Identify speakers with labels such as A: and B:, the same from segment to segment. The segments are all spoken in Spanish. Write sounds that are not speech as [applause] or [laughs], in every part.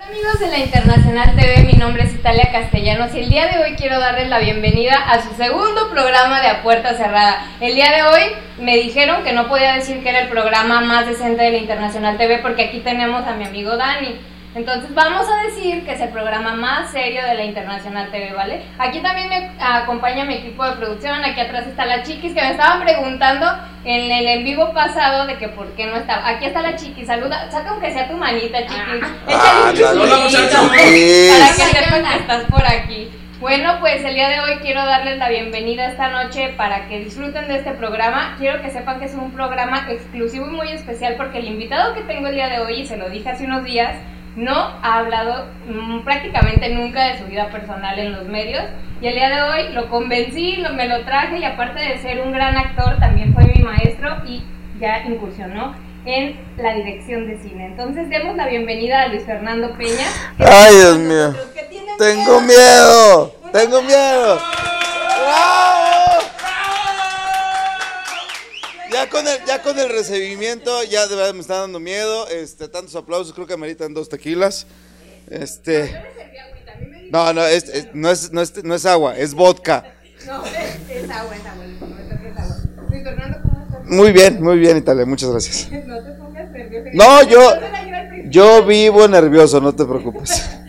A: Hola amigos de la Internacional TV, mi nombre es Italia Castellanos y el día de hoy quiero darles la bienvenida a su segundo programa de A Puerta Cerrada. El día de hoy me dijeron que no podía decir que era el programa más decente de la Internacional TV porque aquí tenemos a mi amigo Dani. Entonces vamos a decir que es el programa más serio de la Internacional TV, ¿vale? Aquí también me acompaña mi equipo de producción, aquí atrás está la Chiquis que me estaban preguntando en el en vivo pasado de que por qué no estaba. Aquí está la Chiquis, saluda, saca aunque sea tu manita, Chiquis.
B: Ah,
A: Échale un
B: Hola,
A: para que sepan que estás por aquí. Bueno, pues el día de hoy quiero darles la bienvenida esta noche para que disfruten de este programa. Quiero que sepan que es un programa exclusivo y muy especial porque el invitado que tengo el día de hoy, y se lo dije hace unos días, no ha hablado mm, prácticamente nunca de su vida personal en los medios. Y el día de hoy lo convencí, lo- me lo traje y aparte de ser un gran actor, también fue mi maestro y ya incursionó en la dirección de cine. Entonces demos la bienvenida a Luis Fernando Peña.
B: Ay, Dios mío. Tengo miedo. Tengo miedo. ¡Bravo! Ya con el, ya con el recibimiento, ya de verdad me está dando miedo. Este, tantos aplausos, creo que ameritan dos tequilas. Este. No, no, es, es- no, es, no, es, no es agua, es vodka.
A: No, [laughs] es, es agua, es agua.
B: Muy bien, muy bien, Italia, muchas gracias. [laughs]
A: No te pongas nervioso.
B: No, yo-. Yo vivo nervioso, no te preocupes. [laughs]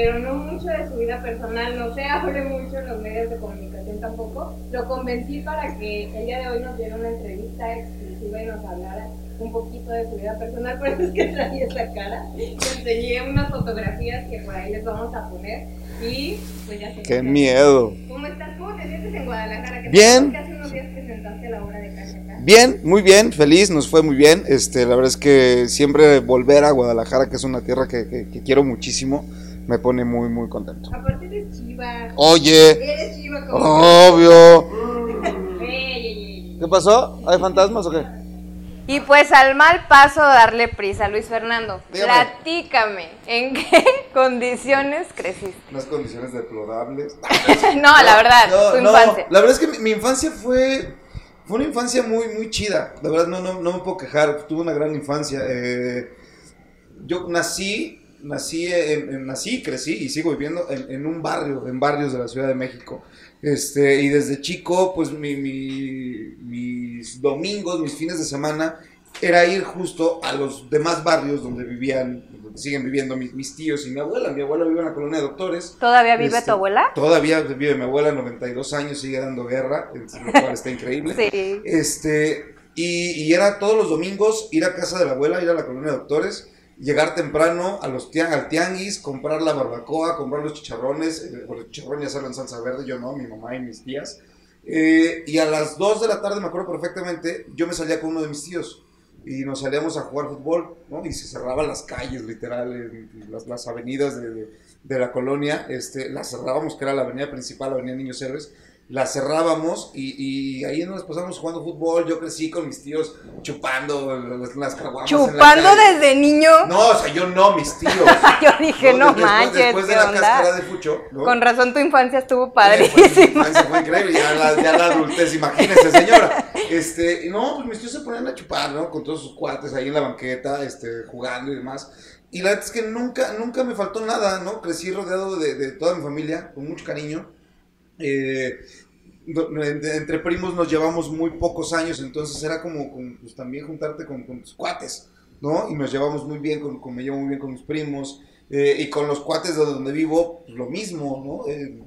A: pero no mucho de su vida personal, no se [laughs] hable mucho en los medios de comunicación tampoco. Lo convencí para que el día de hoy nos diera una entrevista exclusiva y nos hablara un poquito de su vida personal, [laughs] por eso es que traía esa cara. Le enseñé unas fotografías que por ahí les vamos a poner y pues ya se
B: Qué miedo.
A: ¿Cómo estás? ¿Cómo te sientes en Guadalajara? Que
B: Bien.
A: Que hace unos días presentaste la obra de Cacha acá.
B: Bien, muy bien, feliz, nos fue muy bien. Este, la verdad es que siempre volver a Guadalajara, que es una tierra que, que- que quiero muchísimo, me pone muy, muy contento.
A: Aparte eres chiva.
B: Oye,
A: Eres chiva como...
B: obvio. [laughs] ¿Qué pasó? ¿Hay fantasmas o qué?
A: Y pues al mal paso darle prisa, Luis Fernando.
B: Dígame.
A: Platícame, ¿en qué [laughs] condiciones creciste?
B: Unas condiciones deplorables. [laughs]
A: no, la verdad,
B: No,
A: tu
B: no,
A: infancia.
B: La verdad es que mi, mi infancia fue, fue una infancia muy, muy chida. La verdad no, no, no me puedo quejar. Tuve una gran infancia. Eh, yo nací, nací, en, en- nací y crecí y sigo viviendo en, en un barrio, en barrios de la Ciudad de México. Este, y desde chico, pues mi, mi- mis domingos, mis fines de semana, era ir justo a los demás barrios donde vivían, donde siguen viviendo mis, mis tíos y mi abuela. Mi abuela vive en la colonia de doctores.
A: ¿Todavía vive
B: Este,
A: tu abuela?
B: Todavía vive mi abuela, 92 años, sigue dando guerra, lo cual está increíble.
A: Sí.
B: Este, y, y era todos los domingos ir a casa de la abuela, ir a la colonia de doctores, llegar temprano a los tian- al tianguis, comprar la barbacoa, comprar los chicharrones, eh, los chicharrones ya salen en salsa verde, yo no, mi mamá y mis tías. Eh, y a las 2 de la tarde, me acuerdo perfectamente, yo me salía con uno de mis tíos y nos salíamos a jugar fútbol, ¿no? Y se cerraban las calles, literal, las, las avenidas de, de- de la colonia, este, las cerrábamos, que era la avenida principal, la avenida Niños Héroes, las cerrábamos y, y ahí nos pasamos jugando fútbol, yo crecí con mis tíos chupando las, las caguamas la
A: Chupando desde niño.
B: No, o sea, yo no, mis tíos. [laughs]
A: Yo dije, no,
B: Después-
A: manches,
B: Después de
A: ¿qué
B: la cáscara de Fucho, ¿no?
A: Con razón tu infancia estuvo
B: Fue-
A: padrísima.
B: Fue, fue increíble, ya la, ya la adultez, imagínese, señora. [laughs] Este, no, pues mis tíos se ponían a chupar, ¿no? Con todos sus cuates ahí en la banqueta, este, jugando y demás. Y la verdad es que nunca, nunca me faltó nada, ¿no? Crecí rodeado de, de toda mi familia, con mucho cariño. Eh, entre, entre primos nos llevamos muy pocos años, entonces era como, como, pues, también juntarte con, con tus cuates, ¿no? Y nos llevamos muy bien, con, con- me llevo muy bien con mis primos, eh, y con los cuates de donde vivo, pues, lo mismo, ¿no? Eh,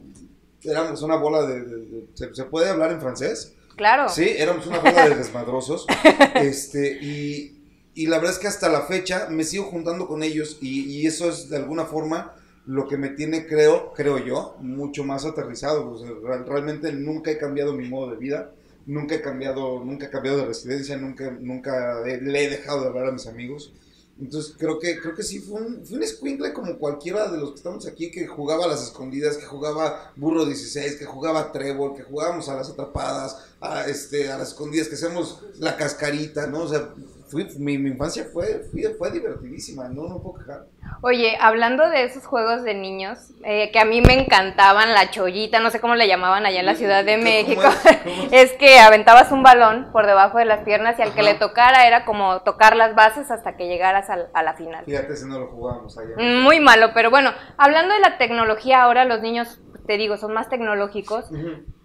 B: éramos una bola de... de- de- ¿se, se puede hablar en francés?
A: Claro.
B: Sí, éramos una bola de desmadrosos. [laughs] este, y, y la verdad es que hasta la fecha me sigo juntando con ellos y, y eso es de alguna forma lo que me tiene, creo, creo yo, mucho más aterrizado. O sea, real- realmente nunca he cambiado mi modo de vida, nunca he cambiado, nunca he cambiado de residencia, nunca, nunca he- le he dejado de hablar a mis amigos. Entonces creo que, creo que sí, fue un, fue un escuincle como cualquiera de los que estamos aquí que jugaba a las escondidas, que jugaba burro 16, que jugaba trébol, que jugábamos a las atrapadas, a, este, a las escondidas, que hacemos la cascarita, ¿no? O sea, mi, mi, infancia fue, fue, divertidísima, no, no puedo quejar.
A: Oye, hablando de esos juegos de niños, eh, que a mí me encantaban, la chollita, no sé cómo le llamaban allá en la Ciudad de México, [laughs] es? que aventabas un balón por debajo de las piernas y al que le tocara era como tocar las bases hasta que llegaras a, la final.
B: Fíjate si no lo jugábamos allá.
A: Muy malo, pero bueno, hablando de la tecnología, ahora los niños, te digo, son más tecnológicos,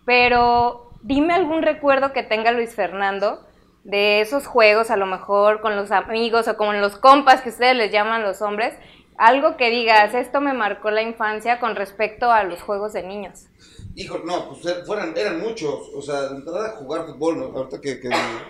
A: pero dime algún recuerdo que tenga Luis Fernando de esos juegos, a lo mejor con los amigos o con los compas que ustedes les llaman los hombres, algo que digas, esto me marcó la infancia con respecto a los juegos de niños.
B: Hijo, no, pues eh, fueran, eran muchos, o sea, de entrada a jugar fútbol, ¿no? ahorita que,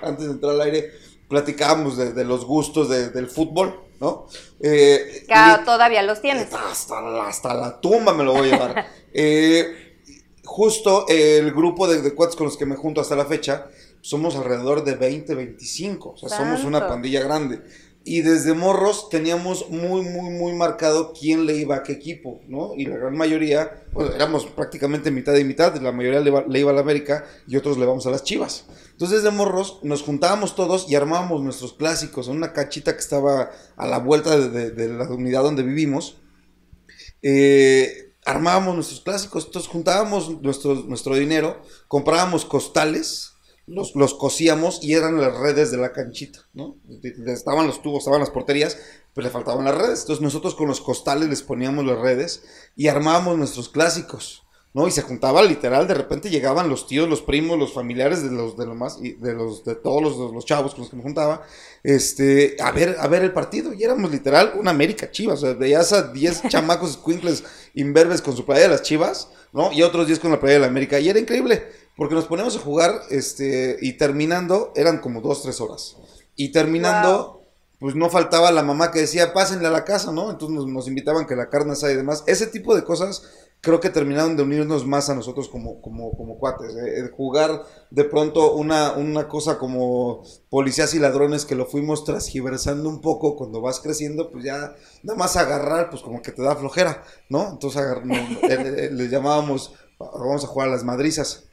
B: antes de entrar al aire platicábamos de, los gustos del fútbol, ¿no?
A: Eh, todavía los tienes.
B: Hasta, hasta, la tumba me lo voy a llevar. [laughs] eh, justo el grupo de, de cuates con los que me junto hasta la fecha, somos alrededor de 20, 25, o sea, somos una pandilla grande. Y desde morros teníamos muy, muy, muy marcado quién le iba a qué equipo, ¿no? Y la gran mayoría, bueno, éramos prácticamente mitad y mitad, la mayoría le iba, a la América y otros le vamos a las Chivas. Entonces desde morros nos juntábamos todos y armábamos nuestros clásicos en una cachita que estaba a la vuelta de, la unidad donde vivimos. Eh, armábamos nuestros clásicos, entonces juntábamos nuestro, nuestro dinero, comprábamos costales, los, los cosíamos y eran las redes de la canchita, ¿no? Estaban los tubos, estaban las porterías, pero le faltaban las redes. Entonces nosotros con los costales les poníamos las redes y armábamos nuestros clásicos, ¿no? Y se juntaba literal, de repente llegaban los tíos, los primos, los familiares de los de lo más de los de todos los, los chavos con los que me juntaba, este, a ver a ver el partido y éramos literal una América Chivas, o sea, veías a 10 [laughs] chamacos squinkles imberbes con su playa de las Chivas, ¿no? Y otros 10 con la playa de la América y era increíble. Porque nos poníamos a jugar, este, y terminando, eran como dos, tres horas. Y terminando, pues no faltaba la mamá que decía, pásenle a la casa, ¿no? Entonces nos, invitaban que la carne asada y demás. Ese tipo de cosas creo que terminaron de unirnos más a nosotros como, como, como cuates. ¿eh? jugar de pronto una, una cosa como policías y ladrones que lo fuimos transgiversando un poco cuando vas creciendo, pues ya nada más agarrar, pues como que te da flojera, ¿no? Entonces agar [laughs] eh, eh, le llamábamos, vamos a jugar a las madrizas.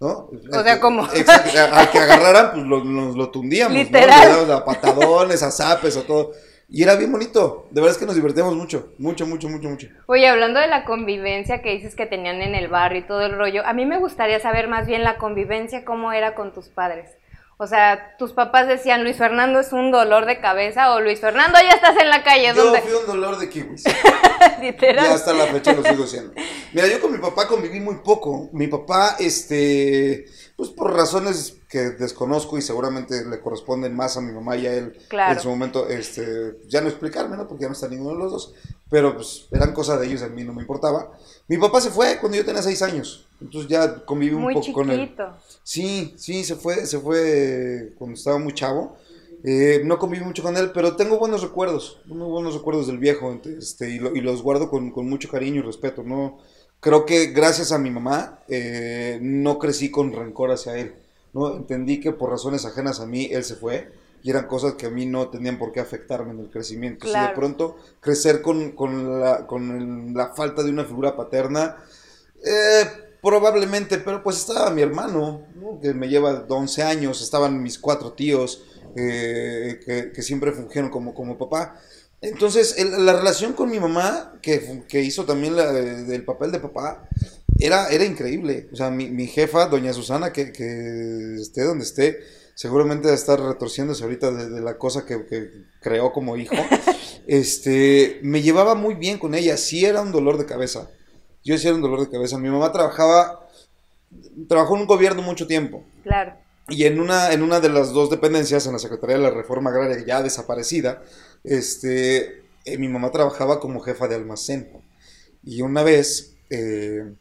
B: ¿No?
A: O sea, como.
B: al que agarraran, pues lo, nos lo tundíamos, Literal. A patadones, a zapes, a todo. Y era bien bonito. De verdad es que nos divertíamos mucho. Mucho, mucho, mucho, mucho.
A: Oye, hablando de la convivencia que dices que tenían en el barrio y todo el rollo, a mí me gustaría saber más bien la convivencia, cómo era con tus padres. O sea, tus papás decían, Luis Fernando es un dolor de cabeza o Luis Fernando ya estás en la calle.
B: Yo fui un dolor de kiwis. [laughs] Literal. Y hasta la fecha lo sigo siendo. Mira, yo con mi papá conviví muy poco. Mi papá, este, pues por razones que desconozco y seguramente le corresponden más a mi mamá y a él en su momento, este, ya no explicarme, ¿no? Porque ya no está ninguno de los dos. Pero pues eran cosas de ellos, a mí no me importaba. Mi papá se fue cuando yo tenía seis años. Entonces ya conviví un poco con él. Sí, sí, se fue, se fue cuando estaba muy chavo. Eh, no conviví mucho con él, pero tengo buenos recuerdos, muy buenos recuerdos del viejo, este, y, los guardo con, mucho cariño y respeto. No, creo que gracias a mi mamá eh, no crecí con rencor hacia él. No entendí que por razones ajenas a mí él se fue y eran cosas que a mí no tenían por qué afectarme en el crecimiento. Si de pronto crecer con, con, la, con la falta de una figura paterna, eh, Probablemente, pero pues estaba mi hermano, que me lleva 11 años, estaban mis cuatro tíos, eh, que, siempre fungieron como, como papá. Entonces, la relación con mi mamá, que, que hizo también la, del papel de papá, era, era increíble. O sea, mi, mi jefa, doña Susana, que, que, esté donde esté, seguramente va a estar retorciéndose ahorita de, la cosa que, que, creó como hijo, [laughs] este, me llevaba muy bien con ella, sí era un dolor de cabeza yo hacía un dolor de cabeza. Mi mamá trabajaba, trabajó en un gobierno mucho tiempo.
A: Claro.
B: Y en una, en una de las dos dependencias, en la Secretaría de la Reforma Agraria, ya desaparecida, este, eh, mi mamá trabajaba como jefa de almacén. Y una vez, eh,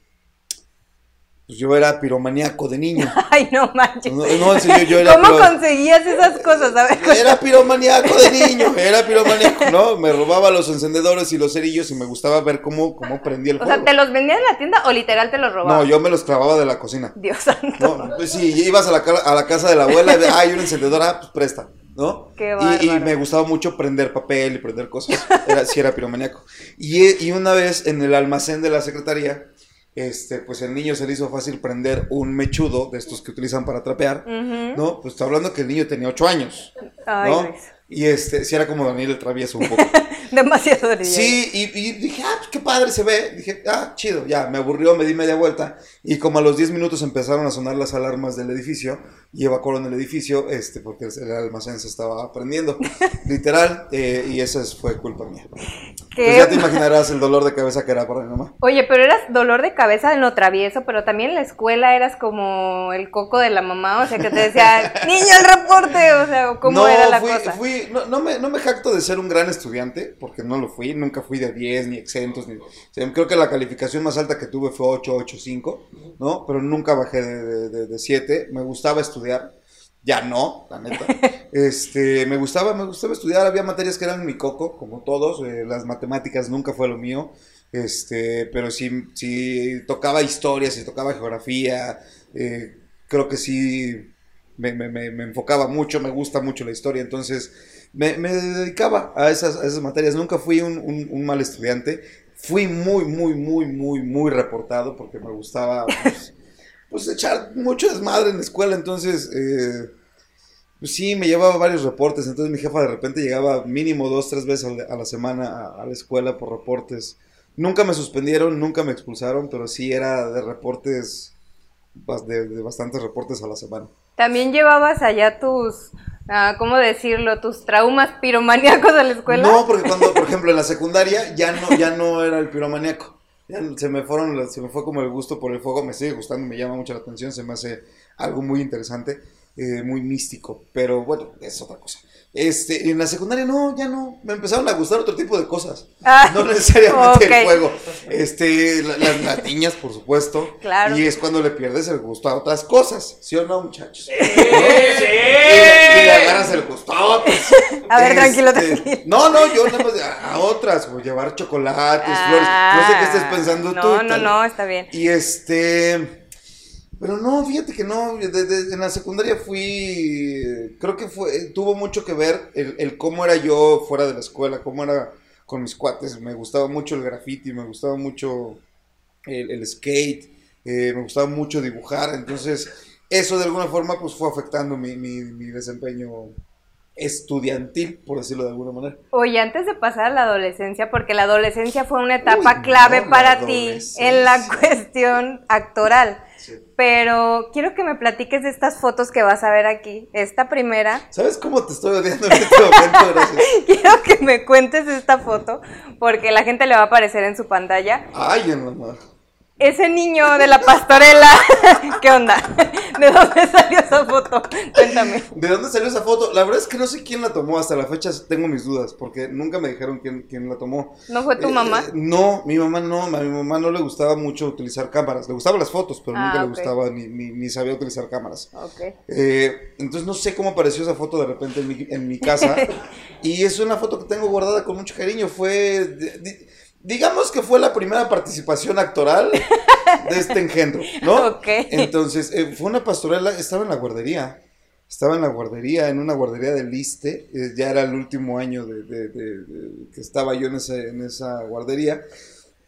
B: pues yo era piromaníaco de niño. [laughs]
A: Ay, no manches. ¿Cómo conseguías esas cosas? [laughs]
B: Era piromaníaco de niño, era piromaníaco, ¿no? Me robaba los encendedores y los cerillos y me gustaba ver cómo, cómo prendía el fuego.
A: O sea, ¿te los vendían en la tienda o literal te los robaba?
B: No, yo me los clavaba de la cocina.
A: Dios santo.
B: No, pues sí, ibas a la, a la casa de la abuela y de, hay un encendedor, ah, pues presta. ¿No?
A: Qué
B: y, y, me gustaba mucho prender papel y prender cosas. Era, sí, era piromaníaco. Y, y una vez en el almacén de la secretaría, este, pues el niño se le hizo fácil prender un mechudo de estos que utilizan para trapear. ¿no? Pues está hablando que el niño tenía ocho años,
A: Ay,
B: ¿no?
A: Luis.
B: Y este, sí era como Daniel el travieso un poco. [laughs]
A: Demasiado yo.
B: Sí, y, y dije, ah, pues qué padre se ve. Dije, ah, chido, ya, me aburrió, me di media vuelta. Y como a los 10 minutos empezaron a sonar las alarmas del edificio y evacuaron el edificio, este, porque el almacén se estaba prendiendo, [laughs] literal, eh, y esa es- fue culpa mía. Pues ya te [laughs] imaginarás el dolor de cabeza que era para mi mamá.
A: Oye, pero eras dolor de cabeza en lo travieso, pero también en la escuela eras como el coco de la mamá, o sea, que te decía, niño, el reporte, o sea, ¿cómo
B: no,
A: era la
B: fui,
A: cosa?
B: fui- no, no me, no me jacto de ser un gran estudiante, porque no lo fui, nunca fui de 10, ni exentos, ni, creo que la calificación más alta que tuve fue 8, 8, 5, ¿no? Pero nunca bajé de, de, de- de 7, me gustaba estudiar, ya no, la neta, [laughs] este, me gustaba, me gustaba estudiar, había materias que eran mi coco, como todos, eh, las matemáticas nunca fue lo mío, este, pero sí, sí tocaba historia, sí tocaba geografía, eh, creo que sí me- me- me enfocaba mucho, me gusta mucho la historia, entonces me, me dedicaba a esas, a esas materias. Nunca fui un, un- un mal estudiante, fui muy, muy, muy, muy, muy reportado porque me gustaba pues, [laughs] pues, echar mucho desmadre en la escuela, entonces eh, pues sí, me llevaba varios reportes, entonces mi jefa de repente llegaba mínimo dos, tres veces a la, semana a, a la escuela por reportes. Nunca me suspendieron, nunca me expulsaron, pero sí era de reportes, de- de bastantes reportes a la semana.
A: También llevabas allá tus, ah, ¿cómo decirlo? Tus traumas piromaníacos a la escuela.
B: No, porque cuando, por ejemplo, en la secundaria ya no, ya no era el piromaníaco. Ya se me fueron, se me fue como el gusto por el fuego, me sigue gustando, me llama mucho la atención, se me hace algo muy interesante, eh, muy místico, pero bueno, es otra cosa. Este, en la secundaria no, ya no, me empezaron a gustar otro tipo de cosas,
A: Ah,
B: no necesariamente el juego. Este, la- las latiñas, por supuesto,
A: Claro.
B: y es cuando le pierdes el gusto a otras cosas, ¿sí o no, muchachos?
C: Sí,
B: Y, y le agarras el gustote. [laughs]
A: A ver, tranquilo,
B: Este,
A: tranquilo.
B: No, no, yo nada más a, a otras, o llevar chocolates, flores. No sé qué estés pensando
A: Ah, no,
B: tú.
A: No,
B: tal.
A: no, está bien.
B: Y este. Pero no, fíjate que no. de- de- en la secundaria fui. Creo que fue. Tuvo mucho que ver el, el cómo era yo fuera de la escuela, cómo era con mis cuates. Me gustaba mucho el graffiti, me gustaba mucho el, el skate, eh, me gustaba mucho dibujar. Entonces, eso de alguna forma pues fue afectando mi, mi, mi desempeño estudiantil, por decirlo de alguna manera.
A: Oye, antes de pasar a la adolescencia, porque la adolescencia fue una etapa
B: Uy,
A: clave
B: no,
A: para ti en la cuestión actoral. Pero quiero que me platiques de estas fotos que vas a ver aquí. Esta primera,
B: ¿Sabes cómo te estoy odiando en este momento? Gracias. [laughs]
A: quiero que me cuentes esta foto, porque la gente le va a aparecer en su pantalla.
B: Ay, en la madre.
A: Ese niño de la pastorela, [laughs] ¿qué onda? ¿De dónde salió esa foto? Cuéntame.
B: ¿De dónde salió esa foto? La verdad es que no sé quién la tomó. Hasta la fecha tengo mis dudas, porque nunca me dijeron quién, quién la tomó.
A: ¿No fue tu
B: Eh,
A: mamá?
B: eh, no, mi mamá no. A mi mamá no le gustaba mucho utilizar cámaras. Le gustaban las fotos, pero
A: Ah,
B: nunca le gustaba ni, ni, ni sabía utilizar cámaras.
A: Ok.
B: Eh, entonces no sé cómo apareció esa foto de repente en mi, en mi casa. [laughs] y es una foto que tengo guardada con mucho cariño. Fue, di- digamos que fue la primera participación actoral de este engendro, ¿no? [laughs]
A: Ok.
B: Entonces, eh, fue una pastorela, estaba en la guardería. Estaba en la guardería, en una guardería del Liste. eh, ya era el último año de, de- de- de- que estaba yo en, ese- en esa guardería.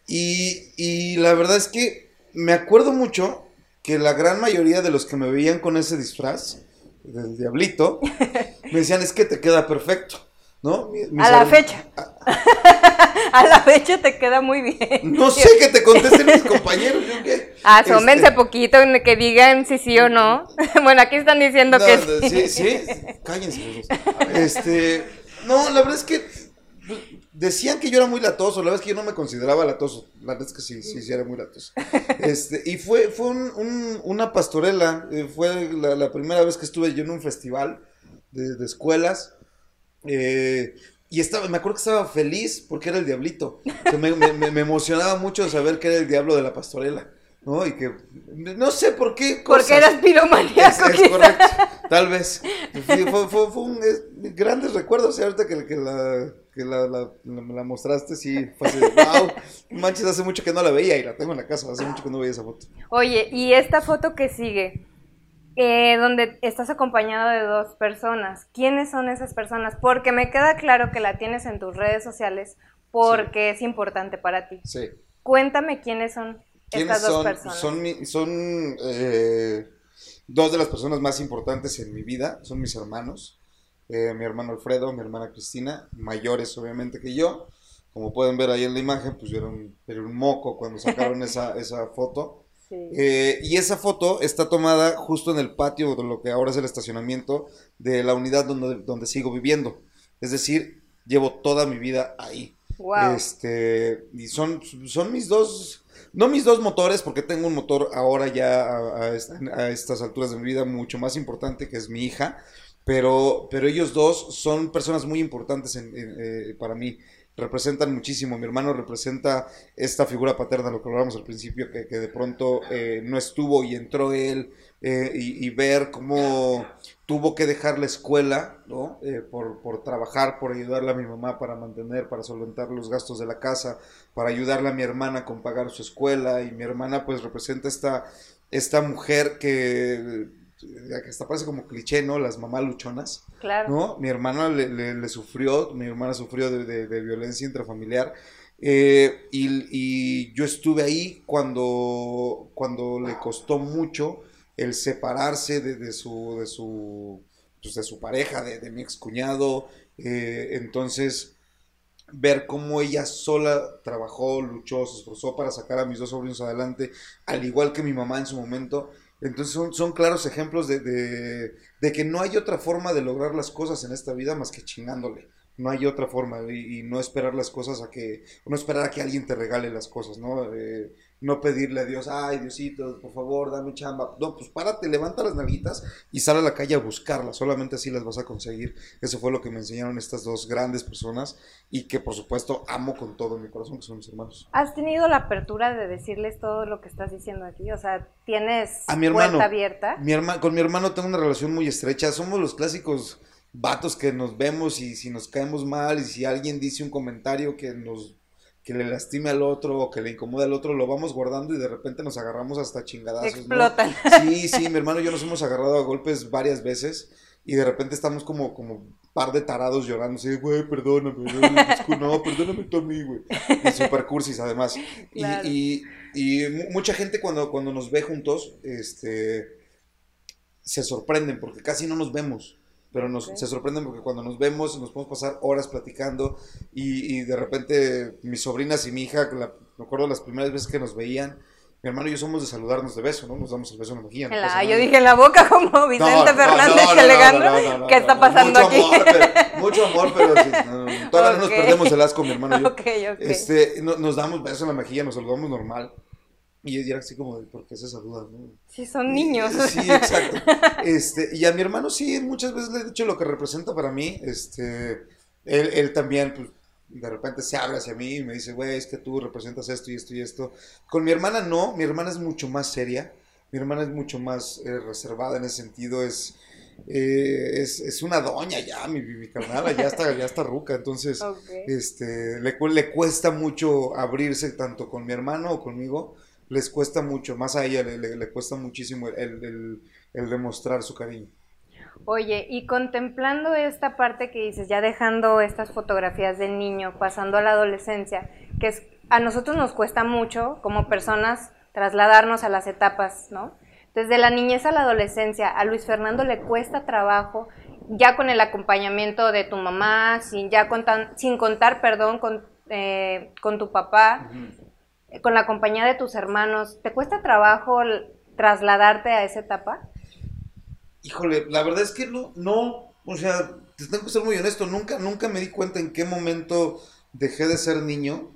B: Y, y la verdad es que me acuerdo mucho que la gran mayoría de los que me veían con ese disfraz del diablito [laughs] me decían es que te queda perfecto, ¿no? Mis
A: A la fecha. A [laughs] [laughs] la fecha te queda muy bien.
B: No sé que te contesten mis compañeros. ¿yo qué? [laughs]
A: Asómense
B: Este,
A: poquito en que digan si sí o no. [laughs] Bueno, aquí están diciendo
B: no,
A: que
B: no,
A: sí.
B: sí, sí, cállense. Este, no, la verdad es que decían que yo era muy latoso, la verdad es que yo no me consideraba latoso, la verdad es que sí, sí, sí era muy latoso. Este, y fue, fue un- un- una pastorela, eh, fue la, la primera vez que estuve yo en un festival de, de escuelas. eh, y estaba, me acuerdo que estaba feliz porque era el diablito. O sea, me, me- me- me emocionaba mucho saber que era el diablo de la pastorela. ¿No? Y que no sé por qué.
A: Porque eras piromaníaco.
B: es correcto, tal vez. Fue, fue, un es- grandes recuerdos, y ahorita que, que la, que la, la- la- me la mostraste, sí, fue así, wow, manches, hace mucho que no la veía y la tengo en la casa, hace mucho que no veía esa foto.
A: Oye, y esta foto que sigue, eh, donde estás acompañado de dos personas, ¿quiénes son esas personas? Porque me queda claro que la tienes en tus redes sociales porque es importante para ti.
B: Sí.
A: Cuéntame quiénes son. estas dos personas?
B: Son, son eh, dos de las personas más importantes en mi vida, son mis hermanos. Eh, mi hermano Alfredo, mi hermana Cristina, mayores obviamente que yo. Como pueden ver ahí en la imagen, pues era un, un moco cuando sacaron [laughs] esa, esa foto. Eh, y esa foto está tomada justo en el patio de lo que ahora es el estacionamiento de la unidad donde, donde sigo viviendo. Es decir, llevo toda mi vida ahí. Este, y son, son mis dos, no mis dos motores, porque tengo un motor ahora ya a, estas alturas de mi vida mucho más importante, que es mi hija, pero, pero ellos dos son personas muy importantes eh, para mí representan muchísimo. Mi hermano representa esta figura paterna, lo que hablábamos al principio, que, de pronto eh, no estuvo y entró él, eh, y, ver cómo tuvo que dejar la escuela, ¿no? Eh, por, por, trabajar, por ayudarle a mi mamá para mantener, para solventar los gastos de la casa, para ayudarle a mi hermana con pagar su escuela, y mi hermana pues representa esta, esta mujer que hasta parece como cliché, ¿no? Las mamás luchonas. Claro. ¿No? Mi hermana le, sufrió, mi hermana sufrió de, violencia intrafamiliar. Eh, y, yo estuve ahí cuando, cuando le costó mucho el separarse de, su, de, su, pues de su pareja, de, mi excuñado. Eh, entonces, ver cómo ella sola trabajó, luchó, se esforzó para sacar a mis dos sobrinos adelante, al igual que mi mamá en su momento. Entonces son, son claros ejemplos de, de, que no hay otra forma de lograr las cosas en esta vida más que chingándole. No hay otra forma y, no esperar las cosas a que, no esperar a que alguien te regale las cosas, ¿no? Eh, no pedirle a Dios, ay Diosito, por favor, dame chamba. No, pues párate, levanta las nalguitas y sal a la calle a buscarlas, solamente así las vas a conseguir. Eso fue lo que me enseñaron estas dos grandes personas y que por supuesto amo con todo mi corazón, que son mis hermanos.
A: ¿Has tenido la apertura de decirles todo lo que estás diciendo aquí? O sea, ¿tienes a mi hermano, puerta abierta?
B: Mi con mi hermano tengo una relación muy estrecha, somos los clásicos vatos que nos vemos y si nos caemos mal y si alguien dice un comentario que nos que le lastime al otro o que le incomode al otro, lo vamos guardando y de repente nos agarramos hasta chingadazos.
A: Explotan.
B: Sí, sí, mi hermano y yo nos hemos agarrado a golpes varias veces y de repente estamos como, como par de tarados llorando, así, güey, perdóname, [laughs] no, perdóname tú a mí, güey. Y super cursis además. Y, y, mucha gente cuando, cuando nos ve juntos, este, se sorprenden porque casi no nos vemos pero nos, se sorprenden porque cuando nos vemos nos podemos pasar horas platicando y, de repente mis sobrinas y mi hija, me acuerdo las primeras veces que nos veían, mi hermano y yo somos de saludarnos de beso, ¿no? Nos damos el beso en la mejilla.
A: yo dije en la boca como Vicente Fernández no, ¿Qué está pasando
B: mucho
A: aquí?
B: Amor, pero, mucho amor, pero todavía no nos perdemos el asco, mi hermano y yo. [laughs] Este, nos damos besos en la mejilla, nos saludamos normal. Y era así como, ¿por qué se saludan? ¿no?
A: Sí, son niños.
B: Sí, exacto. [laughs] Este, y a mi hermano sí, muchas veces le he dicho lo que representa para mí. Este, él, él también, pues, de repente se habla hacia mí y me dice, güey, es que tú representas esto y esto y esto. Con mi hermana no, mi hermana es mucho más seria. Mi hermana es mucho más eh, reservada en ese sentido, es, eh, es, es, una doña ya, mi, mi carnala, ya está, ya está ruca, entonces [laughs] este, le, le cuesta mucho abrirse tanto con mi hermano o conmigo les cuesta mucho, más a ella le, cuesta muchísimo el, demostrar su cariño.
A: Oye, y contemplando esta parte que dices, ya dejando estas fotografías del niño, pasando a la adolescencia, que es, a nosotros nos cuesta mucho como personas trasladarnos a las etapas, ¿no? Desde la niñez a la adolescencia, a Luis Fernando le cuesta trabajo, ya con el acompañamiento de tu mamá, sin, ya sin contar, perdón, con, eh, con tu papá, con la compañía de tus hermanos, ¿te cuesta trabajo trasladarte a esa etapa?
B: Híjole, la verdad es que no, no, o sea, te tengo que ser muy honesto, nunca, nunca me di cuenta en qué momento dejé de ser niño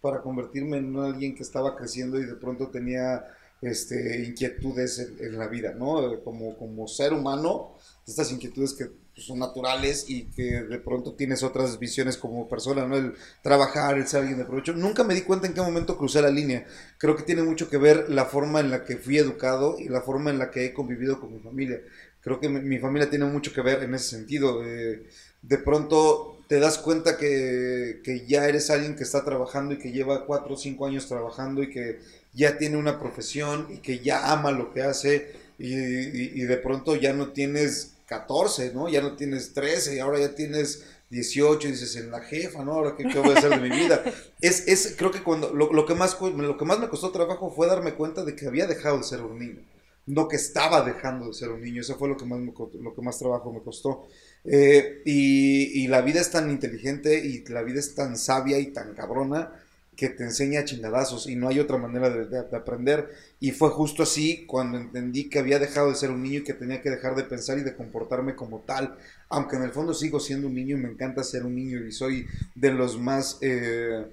B: para convertirme en alguien que estaba creciendo y de pronto tenía este, inquietudes en, la vida, ¿no? Como, como ser humano, estas inquietudes que pues, son naturales y que de pronto tienes otras visiones como persona, ¿no? El trabajar, el ser alguien de provecho. Nunca me di cuenta en qué momento crucé la línea. Creo que tiene mucho que ver la forma en la que fui educado y la forma en la que he convivido con mi familia. Creo que mi, familia tiene mucho que ver en ese sentido. Eh, de pronto te das cuenta que, que, ya eres alguien que está trabajando y que lleva cuatro o cinco años trabajando y que ya tiene una profesión y que ya ama lo que hace y, y de pronto ya no tienes 14, ¿no? Ya no tienes 13 y ahora ya tienes 18 y dices, en la jefa, ¿no? Ahora, ¿qué, qué voy a hacer de mi vida? [laughs] Es, es creo que cuando, lo, lo, que más, lo que más me costó trabajo fue darme cuenta de que había dejado de ser un niño, no que estaba dejando de ser un niño, eso fue lo que más, me, lo que más trabajo me costó. Eh, y, y la vida es tan inteligente y la vida es tan sabia y tan cabrona que te enseña chingadazos y no hay otra manera de, de, de, aprender. Y fue justo así cuando entendí que había dejado de ser un niño y que tenía que dejar de pensar y de comportarme como tal. Aunque en el fondo sigo siendo un niño y me encanta ser un niño y soy de los más... Eh,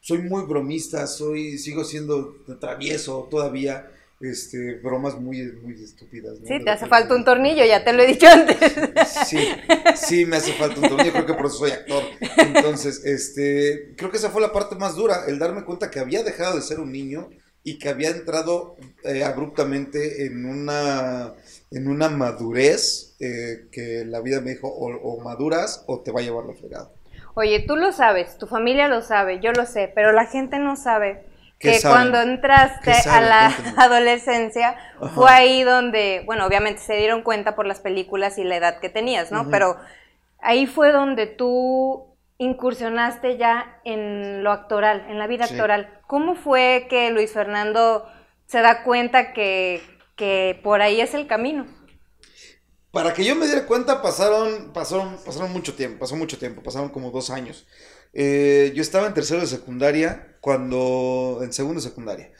B: soy muy bromista, soy, sigo siendo travieso todavía este, bromas muy, muy estúpidas. ¿no?
A: Sí, te hace falta un tornillo, ya te lo he dicho antes.
B: Sí, sí, me hace falta un tornillo, creo que por eso soy actor. Entonces, este, creo que esa fue la parte más dura, el darme cuenta que había dejado de ser un niño y que había entrado eh, abruptamente en una, en una madurez eh, que la vida me dijo, o, o, maduras o te va a llevar la fregada.
A: Oye, tú lo sabes, tu familia lo sabe, yo lo sé, pero la gente no sabe que cuando entraste a la [laughs] adolescencia Ajá. fue ahí donde, bueno, obviamente se dieron cuenta por las películas y la edad que tenías, ¿no? Pero ahí fue donde tú incursionaste ya en lo actoral, en la vida sí. actoral. ¿Cómo fue que Luis Fernando se da cuenta que, que por ahí es el camino?
B: Para que yo me diera cuenta pasaron, pasaron, pasaron mucho tiempo, pasó mucho tiempo, pasaron como dos años. Eh, yo estaba en tercero de secundaria, cuando, en segundo de secundaria,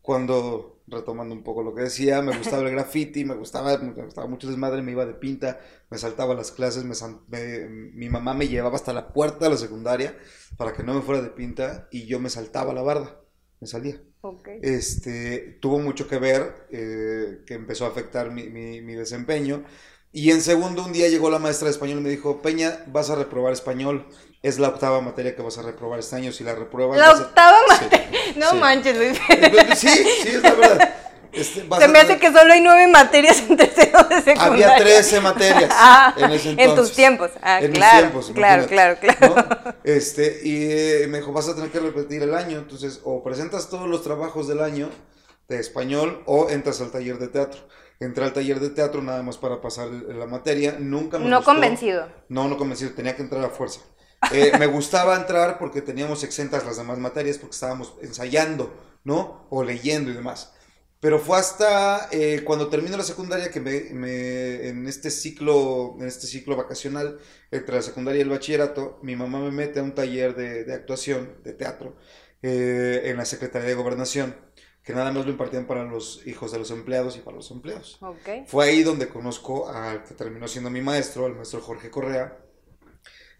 B: cuando, retomando un poco lo que decía, me gustaba el [laughs] graffiti, me gustaba, me gustaba mucho desmadre, me iba de pinta, me saltaba las clases, me, me, mi mamá me llevaba hasta la puerta de la secundaria para que no me fuera de pinta y yo me saltaba la barda, me salía.
A: Okay.
B: Este, tuvo mucho que ver, eh, que empezó a afectar mi, mi, mi desempeño. Y en segundo, un día llegó la maestra de español y me dijo, Peña, vas a reprobar español es la octava materia que vas a reprobar este año. Si la repruebas.
A: La octava a... materia. Sí, no sí. manches, Luis.
B: Sí, sí, es la verdad.
A: Este, Se me a... hace que solo hay nueve materias en tercero de secundaria.
B: Había trece materias [laughs]
A: ah, en ese entonces. En tus tiempos. Ah, en claro, mis tiempos, claro, claro, claro,
B: ¿no? Este, y eh, me dijo, vas a tener que repetir el año. Entonces, o presentas todos los trabajos del año de español o entras al taller de teatro. Entré al taller de teatro nada más para pasar la materia. Nunca me
A: No
B: gustó.
A: convencido.
B: No, no convencido. Tenía que entrar a fuerza. Eh, me gustaba entrar porque teníamos exentas las demás materias, porque estábamos ensayando, ¿no? O leyendo y demás. Pero fue hasta eh, cuando termino la secundaria que me, me, en este ciclo, en este ciclo vacacional entre la secundaria y el bachillerato, mi mamá me mete a un taller de, de actuación, de teatro, eh, en la Secretaría de Gobernación, que nada más lo impartían para los hijos de los empleados y para los empleados.
A: Okay.
B: Fue ahí donde conozco al que terminó siendo mi maestro, al maestro Jorge Correa,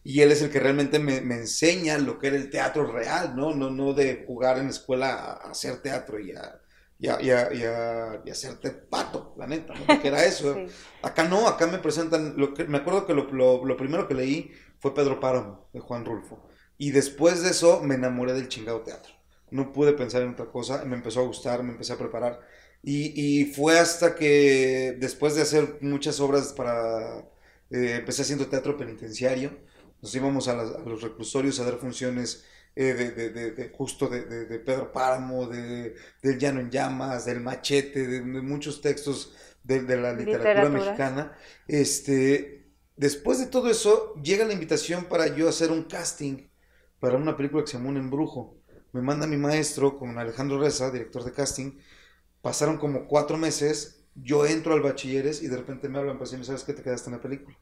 B: y él es el que realmente me, me, enseña lo que era el teatro real, ¿no? No, no de jugar en la escuela a, hacer teatro y a, y a, y, a, y, a, y hacerte pato, la neta, ¿no? Porque era [laughs] eso. sí. Acá no, acá me presentan, lo que, me acuerdo que lo, lo, lo, primero que leí fue Pedro Páramo, de Juan Rulfo. Y después de eso me enamoré del chingado teatro. No pude pensar en otra cosa, me empezó a gustar, me empecé a preparar. Y, y fue hasta que después de hacer muchas obras para... Eh, empecé haciendo teatro penitenciario nos íbamos a, las, a los reclusorios a dar funciones eh, de, de, de, de, justo de, Pedro Páramo, de, del Llano en Llamas, del Machete, de, muchos textos de, la literatura mexicana. Este, después de todo eso, llega la invitación para yo hacer un casting para una película que se llama Un Embrujo. Me manda mi maestro con Alejandro Reza, director de casting. Pasaron como cuatro meses, yo entro al bachilleres y de repente me hablan, pues, ¿sabes qué? Te quedaste en la película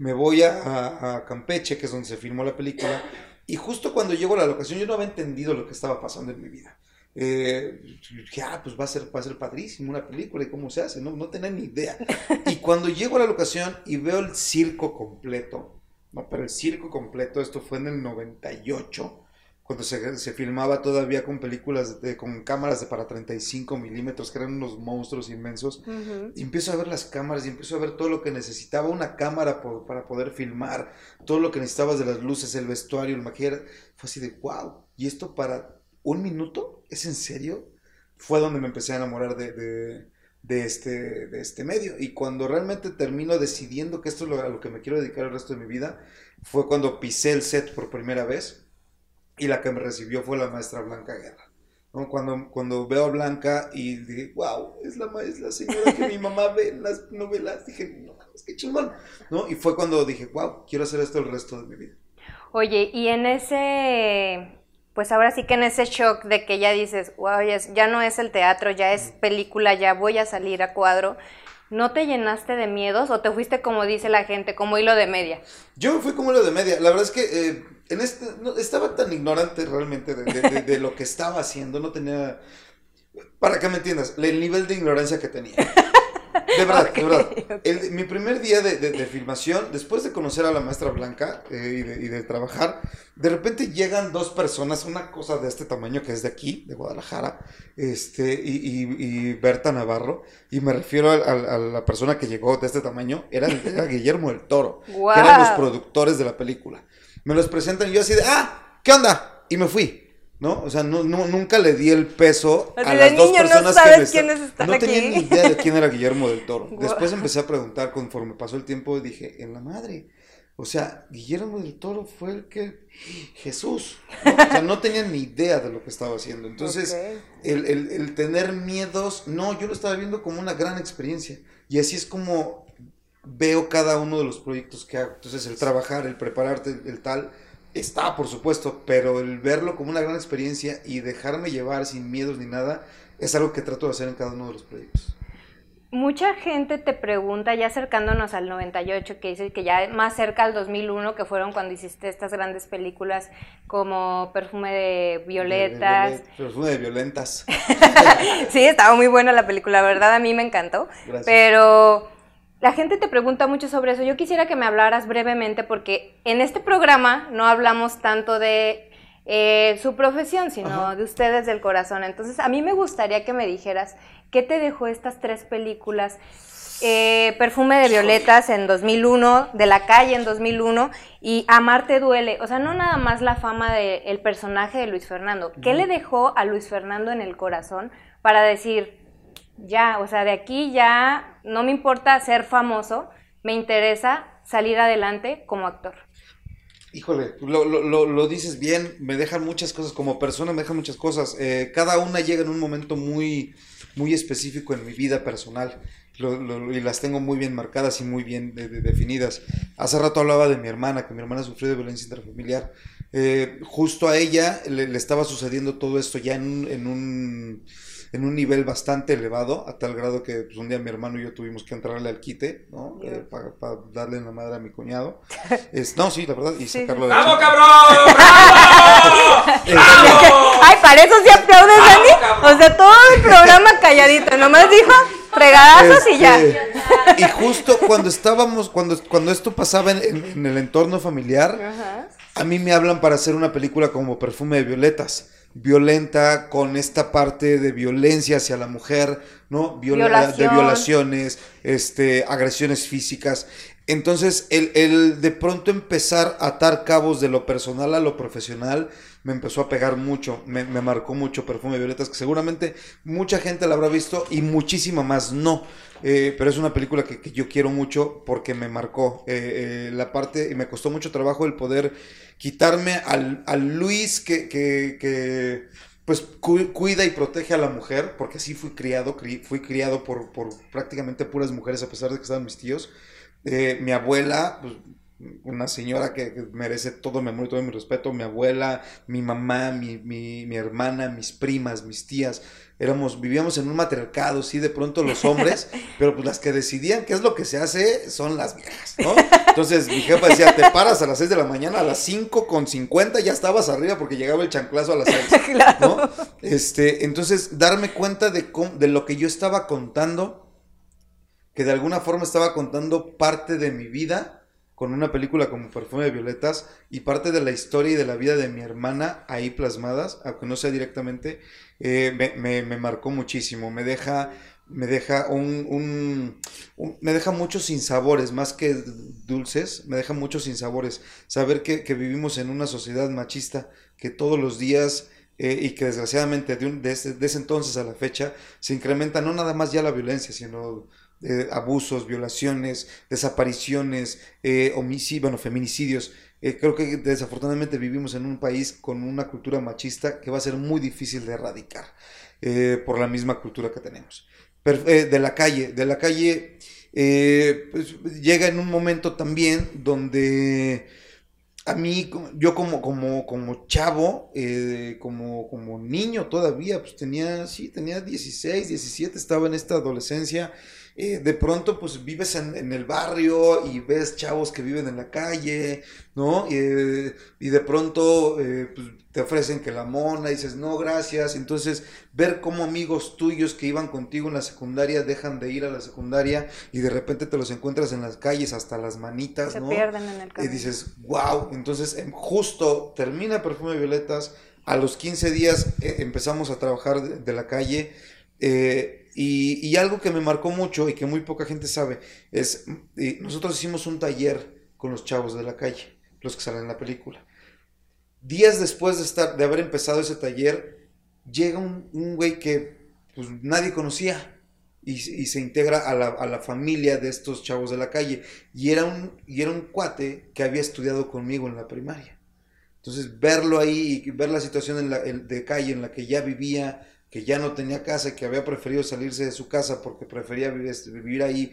B: me voy a, a, Campeche, que es donde se filmó la película, y justo cuando llego a la locación yo no había entendido lo que estaba pasando en mi vida. Eh, dije, ah, pues va a, ser, va a ser padrísimo una película y cómo se hace, no, no tenía ni idea. Y cuando llego a la locación y veo el circo completo, no, pero el circo completo, esto fue en el 98, cuando se, se filmaba todavía con películas, de, con cámaras de para 35 milímetros, que eran unos monstruos inmensos, uh -huh. y empiezo a ver las cámaras y empiezo a ver todo lo que necesitaba una cámara por, para poder filmar, todo lo que necesitabas de las luces, el vestuario, el maquillaje, fue así de wow, ¿y esto para un minuto? ¿Es en serio? Fue donde me empecé a enamorar de, de, de este, de este medio, y cuando realmente termino decidiendo que esto es lo, a lo que me quiero dedicar el resto de mi vida, fue cuando pisé el set por primera vez, y la que me recibió fue la maestra Blanca Guerra. ¿no? Cuando, cuando veo a Blanca y dije, wow, es la, es la señora que mi mamá ve en las novelas, dije, no, pues qué chingón, ¿no? Y fue cuando dije, wow, quiero hacer esto el resto de mi vida.
A: Oye, y en ese, pues ahora sí que en ese shock de que ya dices, wow, ya, no es el teatro, ya es película, ya voy a salir a cuadro, ¿no te llenaste de miedos o te fuiste como dice la gente, como hilo de media?
B: Yo me fui como hilo de media, la verdad es que eh, en este, estaba tan ignorante realmente de, lo que estaba haciendo, no tenía, para que me entiendas, el nivel de ignorancia que tenía. De verdad, de verdad. mi primer día de, filmación, después de conocer a la maestra Blanca eh, y, de, y, de, trabajar, de repente llegan dos personas, una cosa de este tamaño que es de aquí, de Guadalajara, este, y, y Berta Navarro, y me refiero a, la persona que llegó de este tamaño, era, [laughs] Guillermo del Toro, que eran los productores de la película. Me los presentan y yo así de, ah, ¿qué onda? Y me fui. ¿no? O sea, no, nunca le di el peso a las dos personas que me No tenía ni idea de quién era Guillermo del Toro. [laughs] Después empecé a preguntar conforme pasó el tiempo y dije, en la madre. O sea, Guillermo del Toro fue el que... Jesús. ¿no? O sea, no tenía ni idea de lo que estaba haciendo. Entonces, el, el tener miedos, no, yo lo estaba viendo como una gran experiencia. Y así es como veo cada uno de los proyectos que hago. Entonces, el trabajar, el prepararte, el tal Está, por supuesto, pero el verlo como una gran experiencia y dejarme llevar sin miedos ni nada es algo que trato de hacer en cada uno de los proyectos.
A: Mucha gente te pregunta, ya acercándonos al 98, que dice que ya más cerca al 2001, que fueron cuando hiciste estas grandes películas como Perfume de Violetas.
B: perfume de Violentas. [laughs]
A: sí, estaba muy buena la película, la verdad a mí me encantó. Gracias. Pero la gente te pregunta mucho sobre eso. Yo quisiera que me hablaras brevemente porque en este programa no hablamos tanto de eh, su profesión, sino de ustedes del corazón. Entonces, a mí me gustaría que me dijeras qué te dejó estas tres películas. Eh, Perfume de Violetas en 2001, De la calle en 2001 y Amarte duele. O sea, no nada más la fama del personaje de Luis Fernando. ¿Qué le dejó a Luis Fernando en el corazón para decir, ya, o sea, de aquí ya no me importa ser famoso, me interesa salir adelante como actor.
B: Híjole, lo, lo, lo, dices bien, me dejan muchas cosas, como persona me dejan muchas cosas. Eh, cada una llega en un momento muy, muy específico en mi vida personal y las tengo muy bien marcadas y muy bien definidas. Hace rato hablaba de mi hermana, que mi hermana sufrió de violencia intrafamiliar. Eh, justo a ella le, estaba sucediendo todo esto ya en un en un nivel bastante elevado, a tal grado que pues, un día mi hermano y yo tuvimos que entrarle al quite, ¿no? Eh, para, darle en la madre a mi cuñado. [laughs] Es, no, sí, la verdad, y sacarlo de
C: ¡Vamos, cabrón! [laughs]
A: Este, Ay, para eso sí aplaudes, Dani. O sea, todo el programa calladito, nomás dijo fregadazos y ya. Este,
B: y justo cuando estábamos, cuando, cuando esto pasaba en, el entorno familiar, a mí me hablan para hacer una película como Perfume de Violetas violenta con esta parte de violencia hacia la mujer, ¿no? De violaciones, este, agresiones físicas. Entonces, el, el, de pronto empezar a atar cabos de lo personal a lo profesional me empezó a pegar mucho, me, marcó mucho Perfume de Violetas, que seguramente mucha gente la habrá visto y muchísima más no. Eh, pero es una película que, yo quiero mucho porque me marcó eh, eh, la parte y me costó mucho trabajo el poder quitarme al, Luis que, que, pues cuida y protege a la mujer, porque así fui criado, fui criado por, por prácticamente puras mujeres a pesar de que estaban mis tíos. Mi abuela, pues, una señora que, merece todo mi amor y todo mi respeto, mi abuela, mi mamá, mi, mi, mi, hermana, mis primas, mis tías, éramos, vivíamos en un matriarcado, sí, de pronto los hombres, [laughs] pero pues las que decidían qué es lo que se hace son las viejas, ¿no? Entonces mi jefa decía, te paras a las 6 de la mañana, a las 5 con 50 ya estabas arriba porque llegaba el chanclazo a las 6, ¿no? [laughs] Este, entonces darme cuenta de, de lo que yo estaba contando, que de alguna forma estaba contando parte de mi vida, con una película como Perfume de Violetas y parte de la historia y de la vida de mi hermana ahí plasmadas, aunque no sea directamente, eh, me, marcó muchísimo. Me deja, me deja un, me deja muchos sinsabores, más que dulces, me deja muchos sinsabores. Saber que, vivimos en una sociedad machista, que todos los días eh, y que desgraciadamente de, de, ese, entonces a la fecha se incrementa no nada más ya la violencia, sino abusos, violaciones, desapariciones, eh, homicidios, bueno, feminicidios. Eh, creo que desafortunadamente vivimos en un país con una cultura machista que va a ser muy difícil de erradicar eh, por la misma cultura que tenemos. de la calle, de la calle eh, pues, llega en un momento también donde a mí, yo como, como, como chavo, eh, como, como niño todavía, pues tenía, sí, tenía 16, 17, estaba en esta adolescencia eh, de pronto pues vives en, el barrio y ves chavos que viven en la calle, ¿no? Eh, y de pronto eh, pues, te ofrecen que la mona, y dices, no, gracias. Entonces, ver cómo amigos tuyos que iban contigo en la secundaria dejan de ir a la secundaria y de repente te los encuentras en las calles hasta las manitas,
A: Se pierden en el camino.
B: Y dices, wow. Entonces, em, justo termina Perfume de Violetas. A los 15 días empezamos a trabajar de, la calle. Eh, y, algo que me marcó mucho y que muy poca gente sabe es, nosotros hicimos un taller con los chavos de la calle, los que salen en la película. Días después de, estar, de haber empezado ese taller, llega un, güey que pues, nadie conocía y, se integra a la, familia de estos chavos de la calle. Y era, un, y era un cuate que había estudiado conmigo en la primaria. Entonces, verlo ahí y ver la situación la, de calle en la que ya vivía, que ya no tenía casa, que había preferido salirse de su casa porque prefería vivir, vivir ahí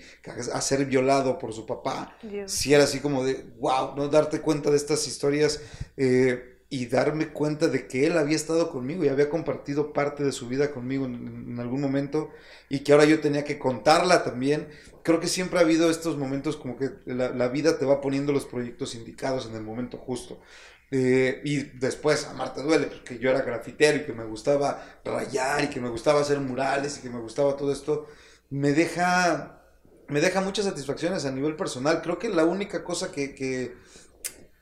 B: a ser violado por su papá. Si era así como de, wow, no darte cuenta de estas historias eh, y darme cuenta de que él había estado conmigo y había compartido parte de su vida conmigo en, algún momento y que ahora yo tenía que contarla también. Creo que siempre ha habido estos momentos como que la, la vida te va poniendo los proyectos indicados en el momento justo. Eh, y después, Amarte Duele, porque pues, yo era grafitero y que me gustaba rayar y que me gustaba hacer murales y que me gustaba todo esto, me deja, me deja muchas satisfacciones a nivel personal. Creo que la única cosa que, que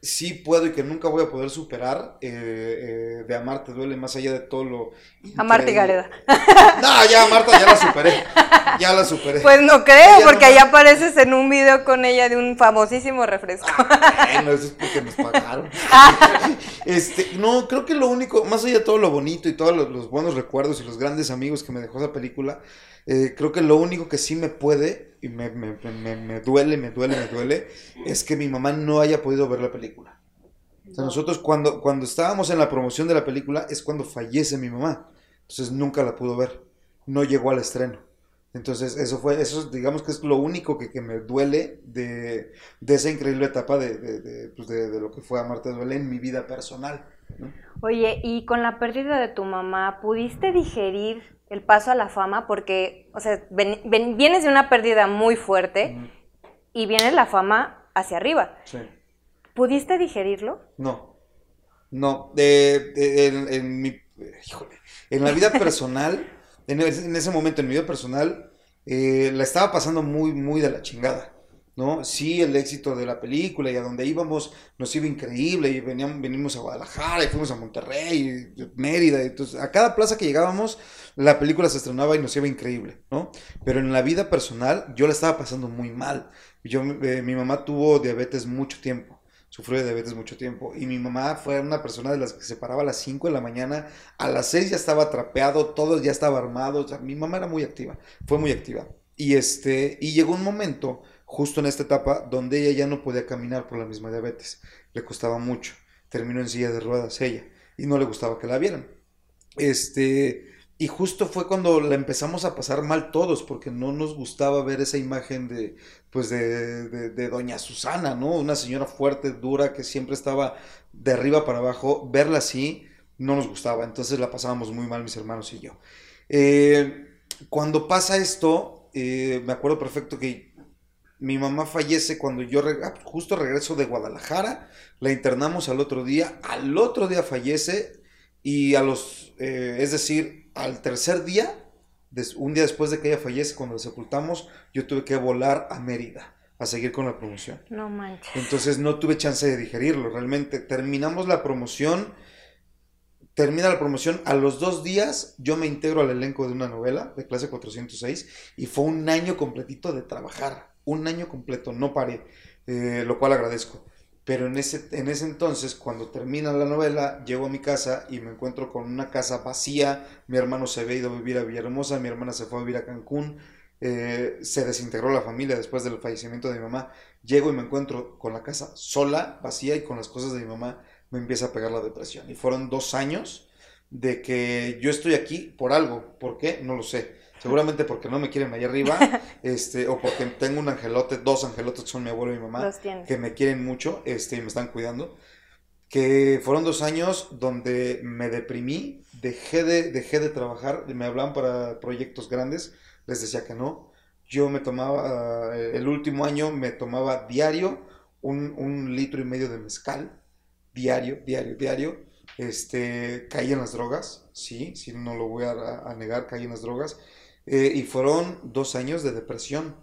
B: sí puedo y que nunca voy a poder superar eh, eh, de Amarte Duele, más allá de todo lo...
A: Amarte Gareda.
B: No, ya Marta, ya la superé. Ya la superé.
A: Pues no creo, porque ahí apareces en un video con ella de un famosísimo refresco.
B: Ah, bueno, eso es porque nos pagaron. [laughs] este, no, creo que lo único, más allá de todo lo bonito y todos los buenos recuerdos y los grandes amigos que me dejó esa película, eh, creo que lo único que sí me puede, y me, me, me, me, duele, me duele, me duele, es que mi mamá no haya podido ver la película. O sea, nosotros cuando, cuando estábamos en la promoción de la película es cuando fallece mi mamá. Entonces nunca la pudo ver. No llegó al estreno. Entonces, eso fue, eso digamos que es lo único que, que me duele de, de, esa increíble etapa de, de, pues de, lo que fue Amarte Duele en mi vida personal.
A: Oye, y con la pérdida de tu mamá, ¿pudiste digerir el paso a la fama porque, o sea, vienes de una pérdida muy fuerte y viene la fama hacia arriba. Sí. ¿Pudiste digerirlo?
B: No, no. en, mi, híjole, en la vida personal, [laughs] en, ese momento, en mi vida personal, eh, la estaba pasando muy, muy de la chingada. ¿No? Sí, el éxito de la película y a donde íbamos nos iba increíble y veníamos, venimos a Guadalajara y fuimos a Monterrey, y Mérida, entonces a cada plaza que llegábamos la película se estrenaba y nos iba increíble, ¿no? Pero en la vida personal yo la estaba pasando muy mal. Yo, eh, mi mamá tuvo diabetes mucho tiempo, sufrió de diabetes mucho tiempo y mi mamá fue una persona de las que se paraba a las 5 de la mañana, a las 6 ya estaba trapeado, todo ya estaba armado, mi mamá era muy activa, fue muy activa. Y este, y llegó un momento justo en esta etapa donde ella ya no podía caminar por la misma diabetes. Le costaba mucho. Terminó en silla de ruedas ella y no le gustaba que la vieran. Este, y justo fue cuando la empezamos a pasar mal todos, porque no nos gustaba ver esa imagen de, pues de, de, doña Susana, ¿no? Una señora fuerte, dura, que siempre estaba de arriba para abajo. Verla así no nos gustaba, entonces la pasábamos muy mal mis hermanos y yo. Eh, cuando pasa esto, eh, me acuerdo perfecto que mi mamá fallece cuando yo ah, justo regreso de Guadalajara, la internamos al otro día, al otro día fallece y a los, eh, es decir, al tercer día, un día después de que ella fallece, cuando la sepultamos, yo tuve que volar a Mérida a seguir con la promoción.
A: No manches.
B: Entonces no tuve chance de digerirlo, realmente. Terminamos la promoción, termina la promoción, a los dos días yo me integro al elenco de una novela de clase 406 y fue un año completito de trabajar un año completo, no paré, eh, lo cual agradezco. Pero en ese, en ese entonces, cuando termina la novela, llego a mi casa y me encuentro con una casa vacía. Mi hermano se había ido a vivir a Villahermosa, mi hermana se fue a vivir a Cancún. Eh, se desintegró la familia después del fallecimiento de mi mamá. Llego y me encuentro con la casa sola, vacía y con las cosas de mi mamá. Me empieza a pegar la depresión. Y fueron dos años de que yo estoy aquí por algo. ¿Por qué? No lo sé Seguramente porque no me quieren ahí arriba, [laughs] este, o porque tengo un angelote, dos angelotes que son mi abuelo y mi mamá, que me quieren mucho, este, y me están cuidando. Que fueron dos años donde me deprimí, dejé de, dejé de trabajar, me hablaban para proyectos grandes, les decía que no. Yo me tomaba, eh, el último año me tomaba diario un, un litro y medio de mezcal, diario, diario, diario este, caí en las drogas, sí, sí, no lo voy a, negar, caí en las drogas. Eh, y fueron dos años de depresión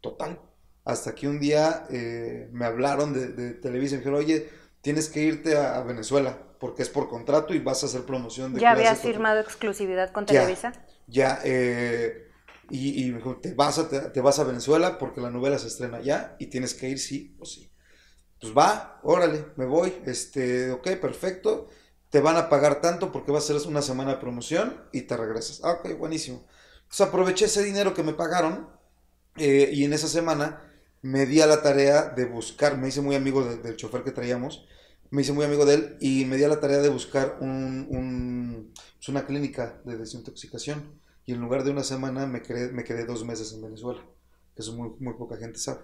B: total. Hasta que un día eh, me hablaron de, de, Televisa y me dijeron, oye, tienes que irte a, Venezuela porque es por contrato y vas a hacer promoción
A: de... ¿Ya habías firmado exclusividad con Televisa?
B: Ya, eh, y, y, me dijo, te vas, a, te, vas a Venezuela porque la novela se estrena ya y tienes que ir sí o sí. Pues va, órale, me voy, este, ok, perfecto te van a pagar tanto porque va a ser una semana de promoción y te regresas. Ah, ok, buenísimo. Aproveché ese dinero que me pagaron eh, y en esa semana me di a la tarea de buscar, me hice muy amigo del chofer que traíamos, me hice muy amigo de él y me di a la tarea de buscar un, pues una clínica de desintoxicación. Y en lugar de una semana me quedé, me quedé dos meses en Venezuela, que eso muy, muy poca gente sabe.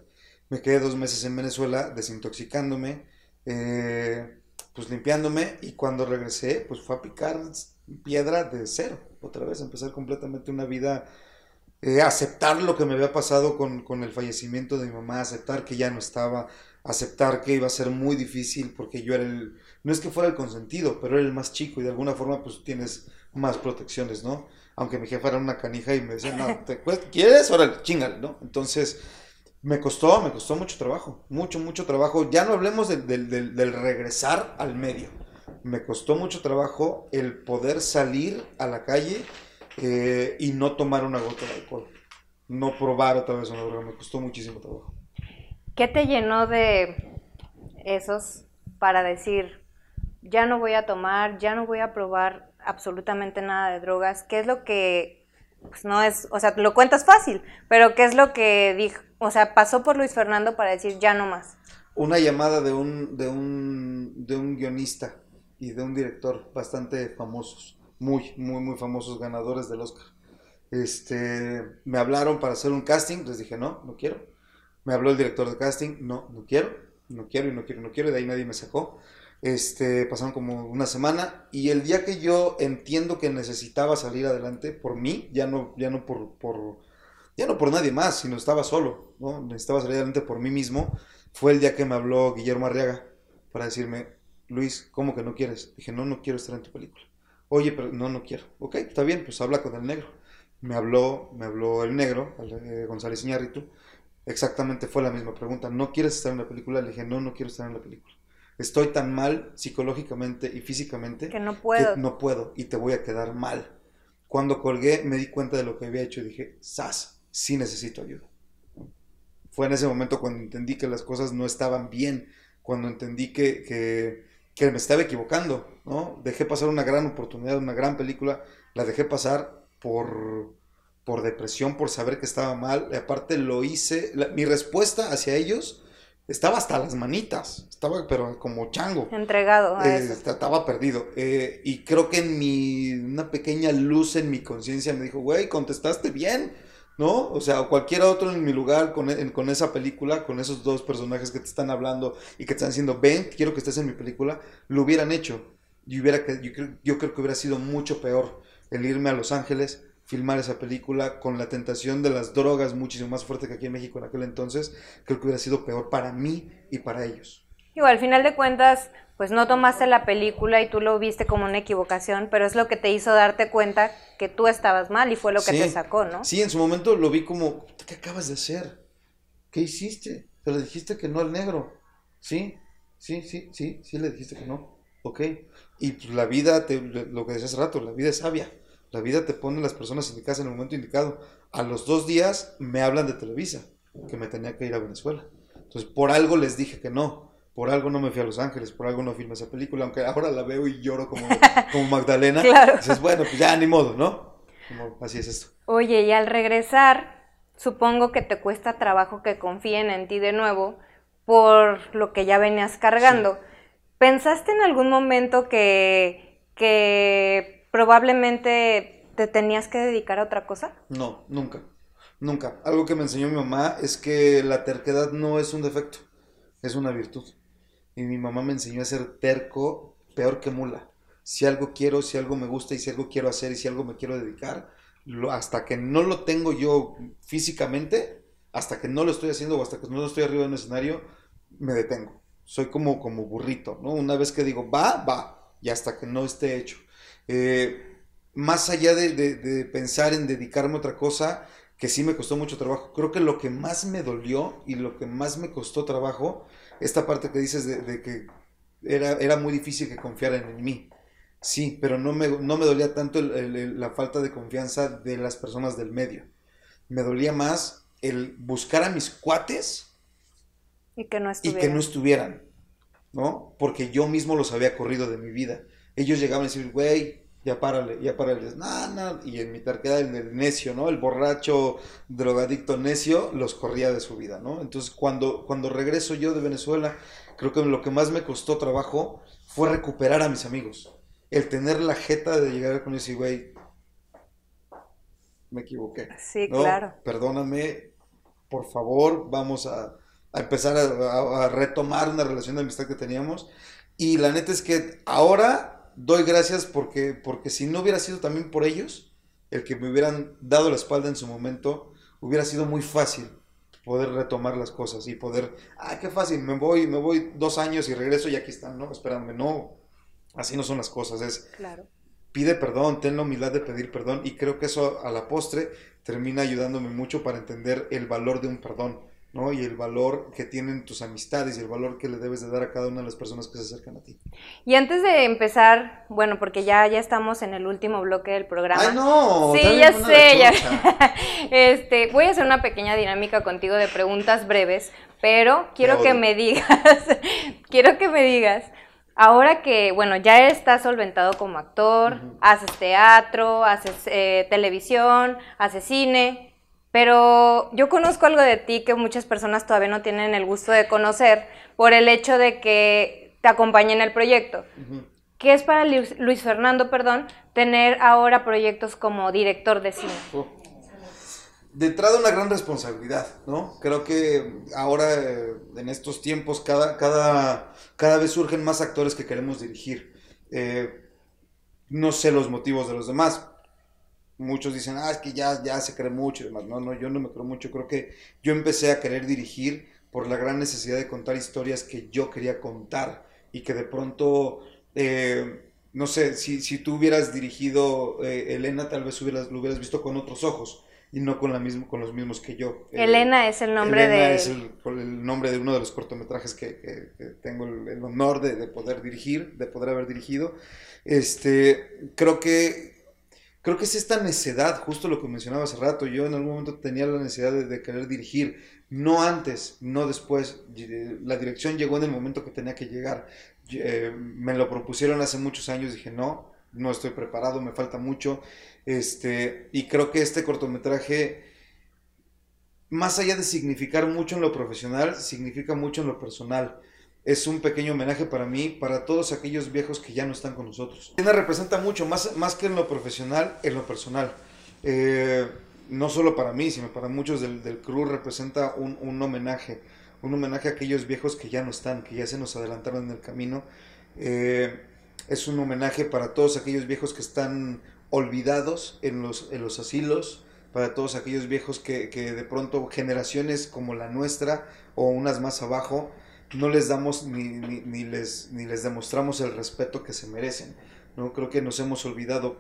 B: Me quedé dos meses en Venezuela desintoxicándome. Eh, pues limpiándome y cuando regresé, pues fue a picar piedra de cero, otra vez, empezar completamente una vida, eh, aceptar lo que me había pasado con, con, el fallecimiento de mi mamá, aceptar que ya no estaba, aceptar que iba a ser muy difícil porque yo era el, no es que fuera el consentido, pero era el más chico y de alguna forma pues tienes más protecciones, ¿no? Aunque mi jefa era una canija y me decía, no, ¿te [laughs] ¿quieres? Órale, chingale, ¿no? Entonces me costó, me costó mucho trabajo, mucho, mucho trabajo. Ya no hablemos del regresar al medio. Me costó mucho trabajo el poder salir a la calle eh, y no tomar una gota de alcohol. No probar otra vez una droga. Me costó muchísimo trabajo.
A: ¿Qué te llenó de esos para decir, ya no voy a tomar, ya no voy a probar absolutamente nada de drogas? ¿Qué es lo que, pues no es, o sea, lo cuentas fácil, pero qué es lo que dijo, o sea, pasó por Luis Fernando para decir ya no más.
B: Una llamada de un, de un, de un guionista y de un director bastante famosos, muy, muy, muy famosos ganadores del Oscar. Este, me hablaron para hacer un casting, les dije no, no quiero. Me habló el director de casting, no, no quiero, no quiero y no quiero, no quiero, y de ahí nadie me sacó. Este, pasaron como una semana y el día que yo entiendo que necesitaba salir adelante por mí, ya no, ya no por, por ya no por nadie más, sino estaba solo, ¿no? Necesitaba salir adelante por mí mismo. Fue el día que me habló Guillermo Arriaga para decirme, Luis, ¿cómo que no quieres? Dije, no, no quiero estar en tu película. Oye, pero no, no quiero. Ok, está bien, pues habla con el negro. Me habló, me habló el negro, eh, González Iñárritu. Exactamente fue la misma pregunta. ¿No quieres estar en la película? Le dije, no, no quiero estar en la película. Estoy tan mal psicológicamente y físicamente
A: que no puedo.
B: Que no puedo y te voy a quedar mal. Cuando colgué me di cuenta de lo que había hecho y dije, ¡zas! sí necesito ayuda. Fue en ese momento cuando entendí que las cosas no estaban bien, cuando entendí que, que, me estaba equivocando, ¿no? Dejé pasar una gran oportunidad, una gran película, la dejé pasar por, por depresión, por saber que estaba mal, y aparte lo hice, mi respuesta hacia ellos estaba hasta las manitas, estaba pero como chango.
A: Entregado a
B: eh, Estaba perdido. Eh, y creo que en mi, una pequeña luz en mi conciencia me dijo, güey, contestaste bien, ¿no? O sea, cualquiera otro en mi lugar con, con, esa película, con esos dos personajes que te están hablando y que te están diciendo, ven, quiero que estés en mi película, lo hubieran hecho. Y hubiera, yo, creo, yo creo que hubiera sido mucho peor el irme a Los Ángeles, filmar esa película con la tentación de las drogas muchísimo más fuerte que aquí en México en aquel entonces, creo que hubiera sido peor para mí y para ellos.
A: Igual, al final de cuentas, pues no tomaste la película y tú lo viste como una equivocación, pero es lo que te hizo darte cuenta que tú estabas mal y fue lo que te sacó, ¿no?
B: Sí, en su momento lo vi como, ¿qué acabas de hacer? ¿Qué hiciste? Te le dijiste que no al negro. Sí, sí, sí, sí, sí le dijiste que no. Ok. Y pues, la vida, te, lo que decías hace rato, la vida es sabia. La vida te pone las personas indicadas en el momento indicado. A los dos días me hablan de Televisa, que me tenía que ir a Venezuela. Entonces, por algo les dije que no por algo no me fui a Los Ángeles, por algo no filmé esa película, aunque ahora la veo y lloro como, [laughs] como Magdalena. claro. Dices, bueno, pues ya ni modo, ¿no? así es esto.
A: Oye, y al regresar, supongo que te cuesta trabajo que confíen en ti de nuevo por lo que ya venías cargando. ¿Pensaste en algún momento que, que probablemente te tenías que dedicar a otra cosa?
B: No, nunca. Nunca. Algo que me enseñó mi mamá es que la terquedad no es un defecto, es una virtud. Y mi mamá me enseñó a ser terco peor que mula. Si algo quiero, si algo me gusta y si algo quiero hacer y si algo me quiero dedicar, hasta que no lo tengo yo físicamente, hasta que no lo estoy haciendo o hasta que no estoy arriba de un escenario, me detengo. Soy como, como burrito, ¿no? Una vez que digo, va, va, y hasta que no esté hecho. Eh, más allá de, pensar en dedicarme a otra cosa, que sí me costó mucho trabajo, creo que lo que más me dolió y lo que más me costó trabajo, esta parte que dices de, que era, era muy difícil que confiaran en mí. Sí, pero no me, no me dolía tanto la falta de confianza de las personas del medio. Me dolía más el buscar a mis cuates
A: y que no
B: estuvieran. Y que no estuvieran, ¿no? Porque yo mismo los había corrido de mi vida. Ellos llegaban a decir, güey, ya párale, ya párale. No, no. Y en mi terquedad, en el necio, ¿no? El borracho, drogadicto necio, los corría de su vida, ¿no? Entonces, cuando, cuando regreso yo de Venezuela, creo que lo que más me costó trabajo fue recuperar a mis amigos el tener la jeta de llegar con ese güey, me equivoqué.
A: Sí, claro.
B: Perdóname, por favor, vamos a, empezar a, retomar una relación de amistad que teníamos. Y la neta es que ahora doy gracias porque, porque si no hubiera sido también por ellos, el que me hubieran dado la espalda en su momento, hubiera sido muy fácil poder retomar las cosas y poder, ah, qué fácil, me voy, me voy dos años y regreso y aquí están, ¿no? Esperándome, no, Así no son las cosas, es
A: claro.
B: pide perdón, ten la humildad de pedir perdón y creo que eso a la postre termina ayudándome mucho para entender el valor de un perdón, ¿no? Y el valor que tienen tus amistades y el valor que le debes de dar a cada una de las personas que se acercan a ti.
A: Y antes de empezar, bueno, porque ya, ya estamos en el último bloque del programa.
B: ¡Ay, no!
A: Sí, ya sé, ya. [laughs] este, voy a hacer una pequeña dinámica contigo de preguntas breves, pero quiero que me digas, [laughs] quiero que me digas Ahora que, bueno, ya estás solventado como actor, haces teatro, haces eh, televisión, haces cine, pero yo conozco algo de ti que muchas personas todavía no tienen el gusto de conocer por el hecho de que te acompañe en el proyecto. ¿Qué es para Luis Fernando, perdón, tener ahora proyectos como director de cine?
B: de entrada una gran responsabilidad, ¿no? Creo que ahora, eh, en estos tiempos, cada, cada, cada vez surgen más actores que queremos dirigir. Eh, no sé los motivos de los demás. Muchos dicen, ah, es que ya, ya se cree mucho y demás. No, no, yo no me creo mucho. Creo que yo empecé a querer dirigir por la gran necesidad de contar historias que yo quería contar y que de pronto, eh, no sé, si, si, tú hubieras dirigido Elena, tal vez hubieras, lo hubieras visto con otros ojos y no con, la mismo, con los mismos que yo.
A: Eh, Elena es el nombre
B: Elena de... es el, nombre de uno de los cortometrajes que, tengo el, honor de, poder dirigir, de poder haber dirigido. Este, creo que, creo que es esta necedad, justo lo que mencionaba hace rato, yo en algún momento tenía la necesidad de, querer dirigir, no antes, no después, la dirección llegó en el momento que tenía que llegar. Eh, me lo propusieron hace muchos años, dije no, no estoy preparado, me falta mucho. Este, y creo que este cortometraje, más allá de significar mucho en lo profesional, significa mucho en lo personal. Es un pequeño homenaje para mí, para todos aquellos viejos que ya no están con nosotros. Tiene representa mucho, más, más que en lo profesional, en lo personal. Eh, no solo para mí, sino para muchos del, del representa un, un, homenaje. Un homenaje a aquellos viejos que ya no están, que ya se nos adelantaron en el camino. Eh, es un homenaje para todos aquellos viejos que están olvidados en los, en los asilos, para todos aquellos viejos que, de pronto generaciones como la nuestra o unas más abajo, no les damos ni, ni, les, ni les demostramos el respeto que se merecen. ¿no? Creo que nos hemos olvidado.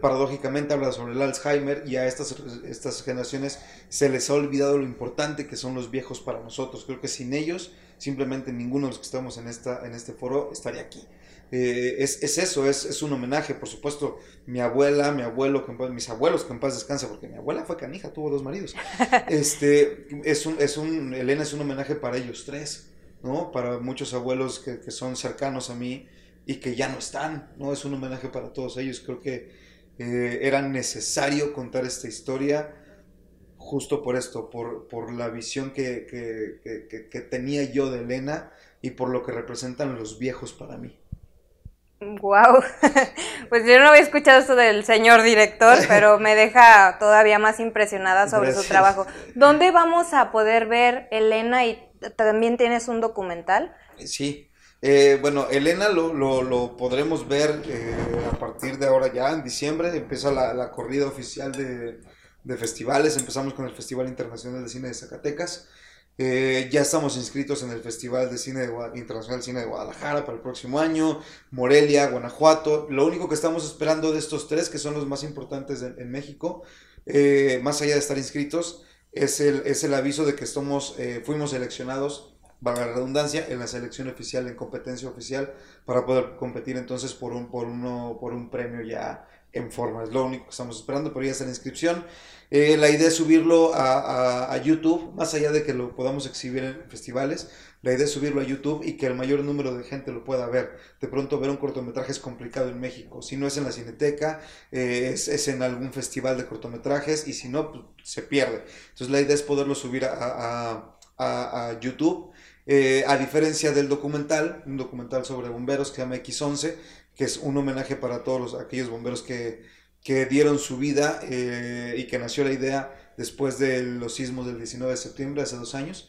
B: Paradójicamente habla sobre el Alzheimer y a estas, estas generaciones se les ha olvidado lo importante que son los viejos para nosotros. Creo que sin ellos simplemente ninguno de los que estamos en, esta, en este foro estaría aquí. Eh, es, eso, es, un homenaje, por supuesto, mi abuela, mi abuelo, mis abuelos que en paz descansa, porque mi abuela fue canija, tuvo dos maridos. [laughs] Este, es un, es un, Elena es un homenaje para ellos tres, ¿no? Para muchos abuelos que, son cercanos a mí y que ya no están, ¿no? Es un homenaje para todos ellos, creo que eh, era necesario contar esta historia justo por esto, por, por la visión que, que tenía yo de Elena y por lo que representan los viejos para mí.
A: Wow, [laughs] pues yo no había escuchado esto del señor director, [laughs] pero me deja todavía más impresionada sobre su trabajo. ¿Dónde vamos a poder ver Elena y también tienes un documental?
B: Sí, eh, bueno, Elena lo, lo, podremos ver eh, a partir de ahora ya, en diciembre, empieza la, corrida oficial de, de, festivales, empezamos con el Festival Internacional de Cine de Zacatecas, eh, ya estamos inscritos en el Festival de Cine Internacional de Cine de Guadalajara para el próximo año, Morelia, Guanajuato, lo único que estamos esperando de estos tres, que son los más importantes en, México, más allá de estar inscritos, es el, es el aviso de que estamos, fuimos seleccionados valga la redundancia, en la selección oficial, en competencia oficial, para poder competir entonces por un, por uno, por un premio ya en forma. Es lo único que estamos esperando, pero ya está la inscripción. Eh, la idea es subirlo a, a, YouTube, más allá de que lo podamos exhibir en festivales, la idea es subirlo a YouTube y que el mayor número de gente lo pueda ver. De pronto ver un cortometraje es complicado en México. Si no es en la Cineteca, eh, es, es, en algún festival de cortometrajes y si no, pues, se pierde. Entonces la idea es poderlo subir a, a YouTube eh, a diferencia del documental, un documental sobre bomberos que se llama X11, que es un homenaje para todos los, aquellos bomberos que, que dieron su vida eh, y que nació la idea después de los sismos del 19 de septiembre, hace dos años.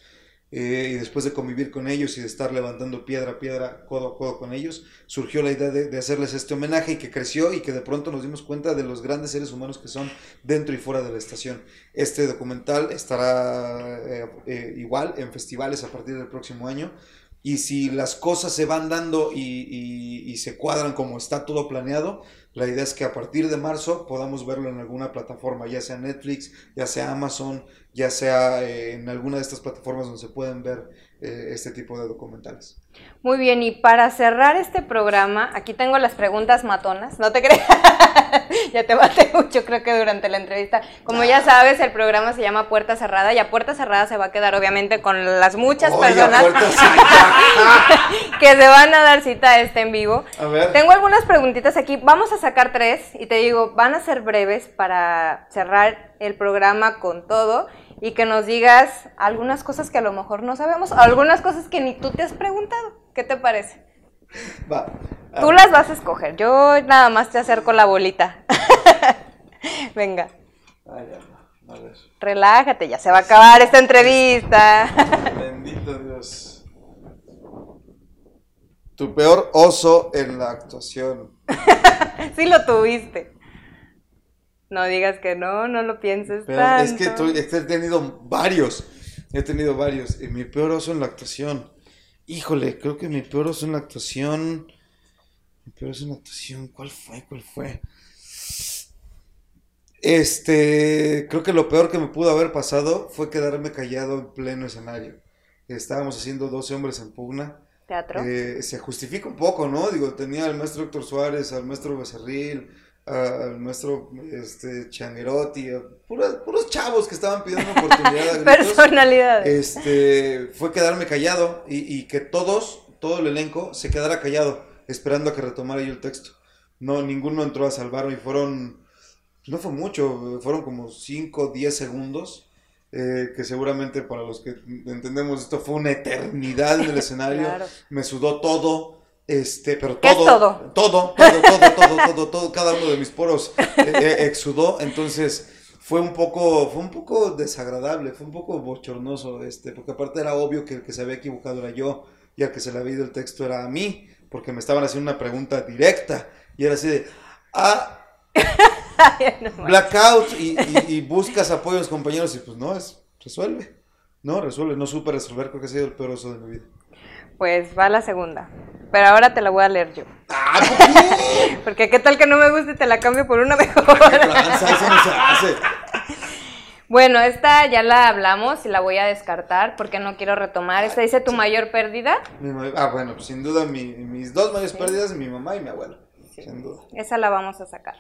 B: Eh, y después de convivir con ellos y de estar levantando piedra a piedra, codo a codo con ellos, surgió la idea de, hacerles este homenaje y que creció y que de pronto nos dimos cuenta de los grandes seres humanos que son dentro y fuera de la estación. Este documental estará eh, eh, igual en festivales a partir del próximo año. Y si las cosas se van dando y se cuadran como está todo planeado, la idea es que a partir de marzo podamos verlo en alguna plataforma, ya sea Netflix, ya sea Amazon, ya sea eh, en alguna de estas plataformas donde se pueden ver eh, este tipo de documentales.
A: Muy bien, y para cerrar este programa, aquí tengo las preguntas matonas, no te creas, [laughs] ya te maté mucho creo que durante la entrevista. Como ya sabes, el programa se llama Puerta Cerrada y a Puerta Cerrada se va a quedar obviamente con las muchas personas [laughs] que se van a dar cita a este en vivo. A ver. Tengo algunas preguntitas aquí, vamos a sacar tres y te digo, van a ser breves para cerrar el programa con todo y que nos digas algunas cosas que a lo mejor no sabemos, algunas cosas que ni tú te has preguntado. ¿Qué te parece? Va. Tú las vas a escoger. Yo nada más te acerco la bolita. [laughs] Venga. Ay, ya, a ver. Relájate, ya se va a acabar esta entrevista. [laughs]
B: Bendito Dios. Tu peor oso en la actuación.
A: sí lo tuviste. No digas que no, no lo pienses
B: tanto. Es que he tenido varios. He tenido varios. Y mi peor oso en la actuación. Híjole, creo que mi peor oso en la actuación. Mi peor oso en la actuación. ¿Cuál fue? ¿Cuál fue? Este. Creo que lo peor que me pudo haber pasado fue quedarme callado en pleno escenario. Estábamos haciendo 12 hombres en pugna.
A: Teatro.
B: Eh, se justifica un poco, ¿no? Digo, tenía al maestro Héctor Suárez, al maestro Becerril, al maestro este, Changuerotti, puros, puros chavos que estaban pidiendo oportunidad. [laughs]
A: Personalidades.
B: Este, fue quedarme callado y, que todos, todo el elenco, se quedara callado, esperando a que retomara yo el texto. No, ninguno entró a salvarme y fueron, no fue mucho, fueron como 5, 10 segundos. Eh, que seguramente para los que entendemos esto fue una eternidad en el [laughs] escenario. Me sudó todo, este, pero todo, todo? Todo, todo, todo, todo, todo, cada uno de mis poros eh, eh, [laughs] exudó, entonces fue un poco, fue un poco desagradable, fue un poco bochornoso, este, porque aparte era obvio que el que se había equivocado era yo, y al que se le había ido el texto era a mí, porque me estaban haciendo una pregunta directa, y era así de, ah, [laughs] blackout, y, y, buscas apoyo a los compañeros, y pues no, es, resuelve, no, resuelve, no supe resolver, creo que ha sido el peor oso de mi vida.
A: Pues va la segunda. Pero ahora te la voy a leer yo.
B: Ah, [laughs]
A: Porque qué tal que no me guste y te la cambio por una mejor. [laughs] Bueno, esta ya la hablamos y la voy a descartar porque no quiero retomar. Esta dice tu mayor pérdida.
B: ah, bueno, pues sin duda mis dos mayores pérdidas, mi mamá y mi abuelo. Sin duda.
A: Esa la vamos a sacar.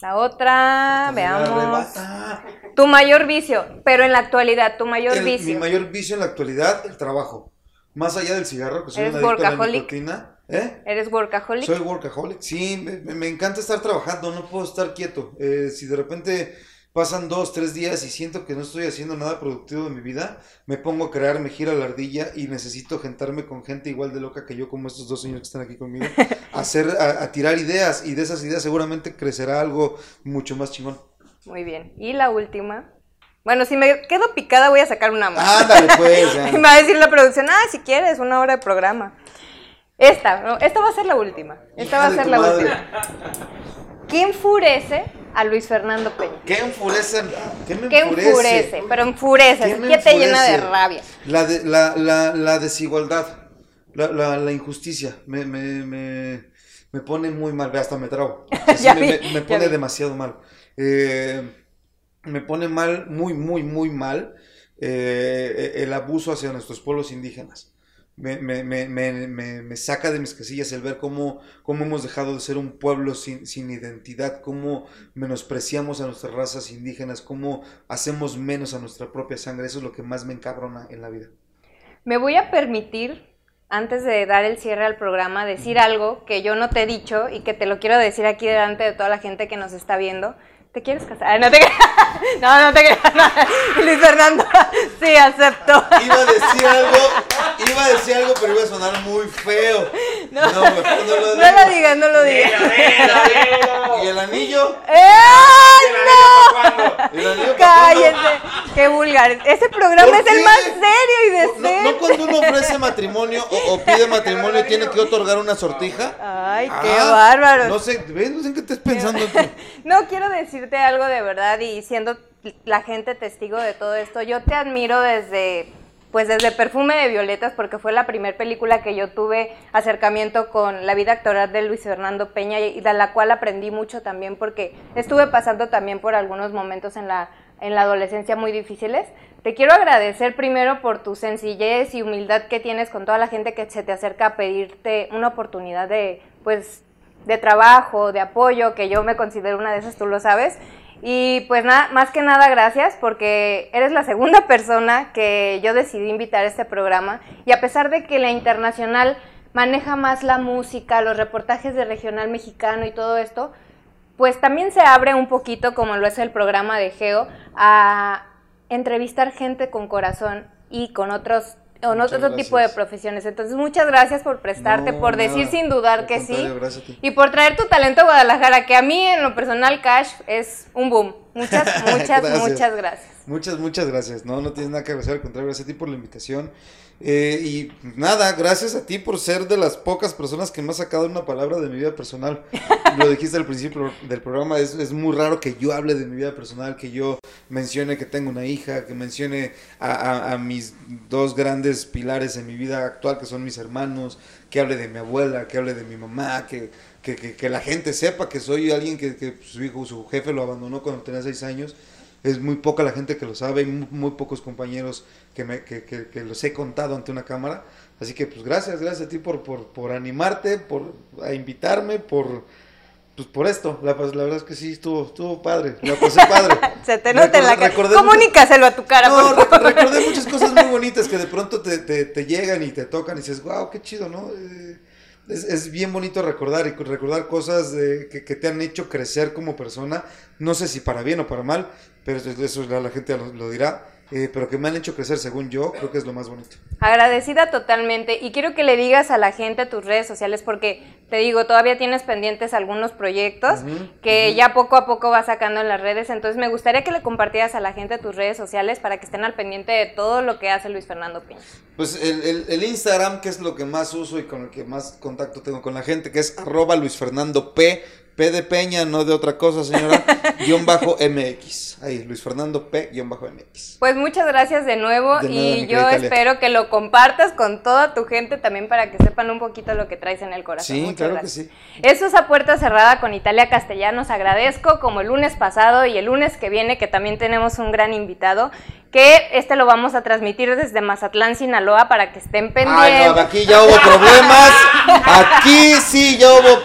A: La otra, veamos. Tu mayor vicio, pero en la actualidad, tu mayor vicio.
B: Mi mayor vicio en la actualidad, el trabajo. Más allá del cigarro, que soy
A: ¿Eres
B: una
A: adicto a la nicotina.
B: ¿Eh?
A: ¿Eres workaholic?
B: Soy workaholic, sí, me, encanta estar trabajando, no puedo estar quieto. Eh, si de repente pasan dos, tres días y siento que no estoy haciendo nada productivo de mi vida, me pongo a crear, me gira la ardilla y necesito gentarme con gente igual de loca que yo, como estos dos señores que están aquí conmigo, [laughs] a, hacer, a, tirar ideas y de esas ideas seguramente crecerá algo mucho más chingón.
A: Muy bien. Y la última. Bueno, si me quedo picada voy a sacar una más.
B: Ándale, pues. [laughs]
A: me va a decir la producción, ah, si quieres, una hora de programa. Esta, esta va a ser la última. Esta va a ser la última. ¿Qué enfurece a Luis Fernando Peña.
B: ¿Qué enfurece?
A: ¿Qué me ¿Qué enfurece? Pero enfurece, ¿Qué, te llena de rabia?
B: La, de, la, la, la desigualdad, la, la, injusticia, me, me, me, me, pone muy mal, hasta me trago. [laughs] me, me, pone demasiado mal. Eh, me pone mal, muy, muy, muy mal, eh, el abuso hacia nuestros pueblos indígenas me, me, me, me, saca de mis casillas el ver cómo, cómo hemos dejado de ser un pueblo sin, sin, identidad, cómo menospreciamos a nuestras razas indígenas, cómo hacemos menos a nuestra propia sangre. Eso es lo que más me encabrona en la vida.
A: Me voy a permitir, antes de dar el cierre al programa, decir algo que yo no te he dicho y que te lo quiero decir aquí delante de toda la gente que nos está viendo. ¿Te quieres casar? No te [laughs] No, no te creas. [laughs] Luis Fernando, [laughs] sí, acepto.
B: Iba a decir algo, iba a decir algo, pero iba a sonar muy feo. [laughs]
A: No, no, no, lo, no lo digas, no lo digas.
B: ¿Y el anillo?
A: ¡Eh! ¡No! ¿El anillo Cállense. Qué vulgar. Ese programa es el más serio y decente.
B: No, no cuando uno ofrece matrimonio o, pide matrimonio tiene que otorgar una sortija.
A: Ay, qué ah, bárbaro.
B: No sé, ¿ves? No sé en qué estás pensando tú. [laughs]
A: no, quiero decirte algo de verdad y siendo la gente testigo de todo esto. Yo te admiro desde, pues desde Perfume de Violetas, porque fue la primera película que yo tuve acercamiento con la vida actoral de Luis Fernando Peña y de la cual aprendí mucho también porque estuve pasando también por algunos momentos en la, en la adolescencia muy difíciles. Te quiero agradecer primero por tu sencillez y humildad que tienes con toda la gente que se te acerca a pedirte una oportunidad de, pues, de trabajo, de apoyo, que yo me considero una de esas, tú lo sabes. Y pues nada, más que nada gracias porque eres la segunda [laughs] persona que yo decidí invitar a este programa. Y a pesar de que la internacional maneja más la música, los reportajes de regional mexicano y todo esto, pues también se abre un poquito, como lo es el programa de Geo, a entrevistar gente con corazón y con otros o no otro tipo de profesiones. Entonces, muchas gracias por prestarte, por decir sin dudar que sí. Y por traer tu talento a Guadalajara, que a mí en lo personal, Cash, es un boom. Muchas, muchas, [laughs] muchas gracias.
B: Muchas, muchas gracias. No, no tienes nada que agradecer, al contrario, gracias a ti por la invitación. Eh, y nada, gracias a ti por ser de las pocas personas que me ha sacado una palabra de mi vida personal. [laughs] Lo dijiste al principio del programa, es, es, muy raro que yo hable de mi vida personal, que yo mencione que tengo una hija, que mencione a, a, mis dos grandes pilares en mi vida actual, que son mis hermanos, que hable de mi abuela, que hable de mi mamá, que, que, que, la gente sepa que soy alguien que, que su hijo, su jefe lo abandonó cuando tenía seis años es muy poca la gente que lo sabe, y muy, pocos compañeros que, me, que, que, los he contado ante una cámara. Así que pues gracias, gracias a ti por, por, por animarte, por a invitarme, por pues por esto. La, la, verdad es que sí, estuvo, estuvo padre, la pasé padre. [laughs]
A: Se te nota en la cara. Comunícaselo a tu cara.
B: No, recordé muchas cosas muy bonitas que de [laughs] pronto te, te, te, llegan y te tocan y dices, wow, qué chido, ¿no? Eh, es, es, bien bonito recordar y recordar cosas de, que, que, te han hecho crecer como persona. No sé si para bien o para mal, pero eso la, gente lo, dirá. Eh, pero que me han hecho crecer según yo, creo que es lo más bonito.
A: Agradecida totalmente y quiero que le digas a la gente a tus redes sociales porque te digo, todavía tienes pendientes algunos proyectos que ya poco a poco vas sacando en las redes, entonces me gustaría que le compartieras a la gente tus redes sociales para que estén al pendiente de todo lo que hace Luis Fernando Piña.
B: Pues el, el, Instagram, que es lo que más uso y con el que más contacto tengo con la gente, que es arroba Luis Fernando P P de Peña, no de otra cosa, señora. [laughs] guion bajo MX. Ahí, Luis Fernando P, guion bajo MX.
A: Pues muchas gracias de nuevo y yo espero que lo compartas con toda tu gente también para que sepan un poquito lo que traes en el corazón.
B: Sí, claro que sí.
A: Eso es a puerta cerrada con Italia Castellanos. Agradezco como el lunes pasado y el lunes que viene que también tenemos un gran invitado que este lo vamos a transmitir desde Mazatlán, Sinaloa, para que estén pendientes. Ay,
B: no, aquí ya hubo problemas. [laughs] Aquí sí ya hubo.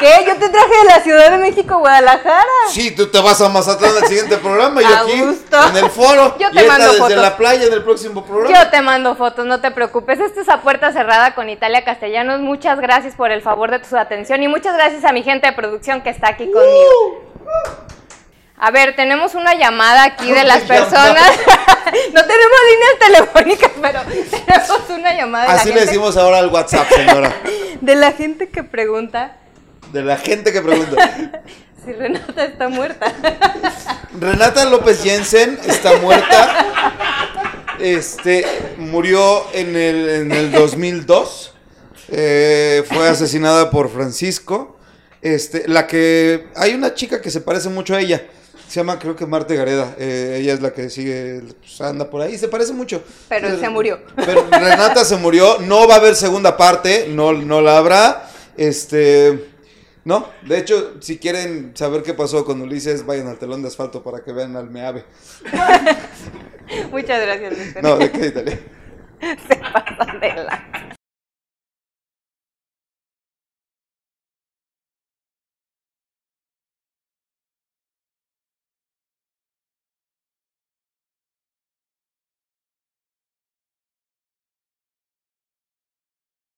A: ¿Qué? Yo te traje de la Ciudad de México, Guadalajara.
B: Sí, tú te vas a Mazatlán al siguiente programa y yo aquí en el foro.
A: Yo te mando desde
B: la playa en el próximo programa.
A: Yo te mando fotos, no te preocupes. Esto es a puerta cerrada con Italia Castellanos. Muchas gracias por el favor de tu atención y muchas gracias a mi gente de producción que está aquí conmigo. A ver, tenemos una llamada aquí de las personas. [laughs] no tenemos líneas telefónicas, pero tenemos una llamada. De
B: Así
A: la
B: le
A: gente,
B: decimos ahora al WhatsApp, señora. [laughs]
A: De la gente que pregunta
B: De la gente que pregunta. [laughs]
A: si Renata está muerta.
B: Renata López Jensen está muerta. Este murió en el, en el 2002. Eh, fue asesinada por Francisco. Este, la que hay una chica que se parece mucho a ella. Se llama, creo que Marte Gareda. Eh, ella es la que sigue, pues, anda por ahí. Se parece mucho.
A: Pero
B: Eh,
A: se murió.
B: Pero Renata se murió. No va a haber segunda parte. No, no la habrá. Este. No, de hecho, si quieren saber qué pasó con Ulises, vayan al telón de asfalto para que vean al Meave. [laughs]
A: Muchas gracias, Luis.
B: No, de qué Italia. [laughs]
A: Se pasan de la-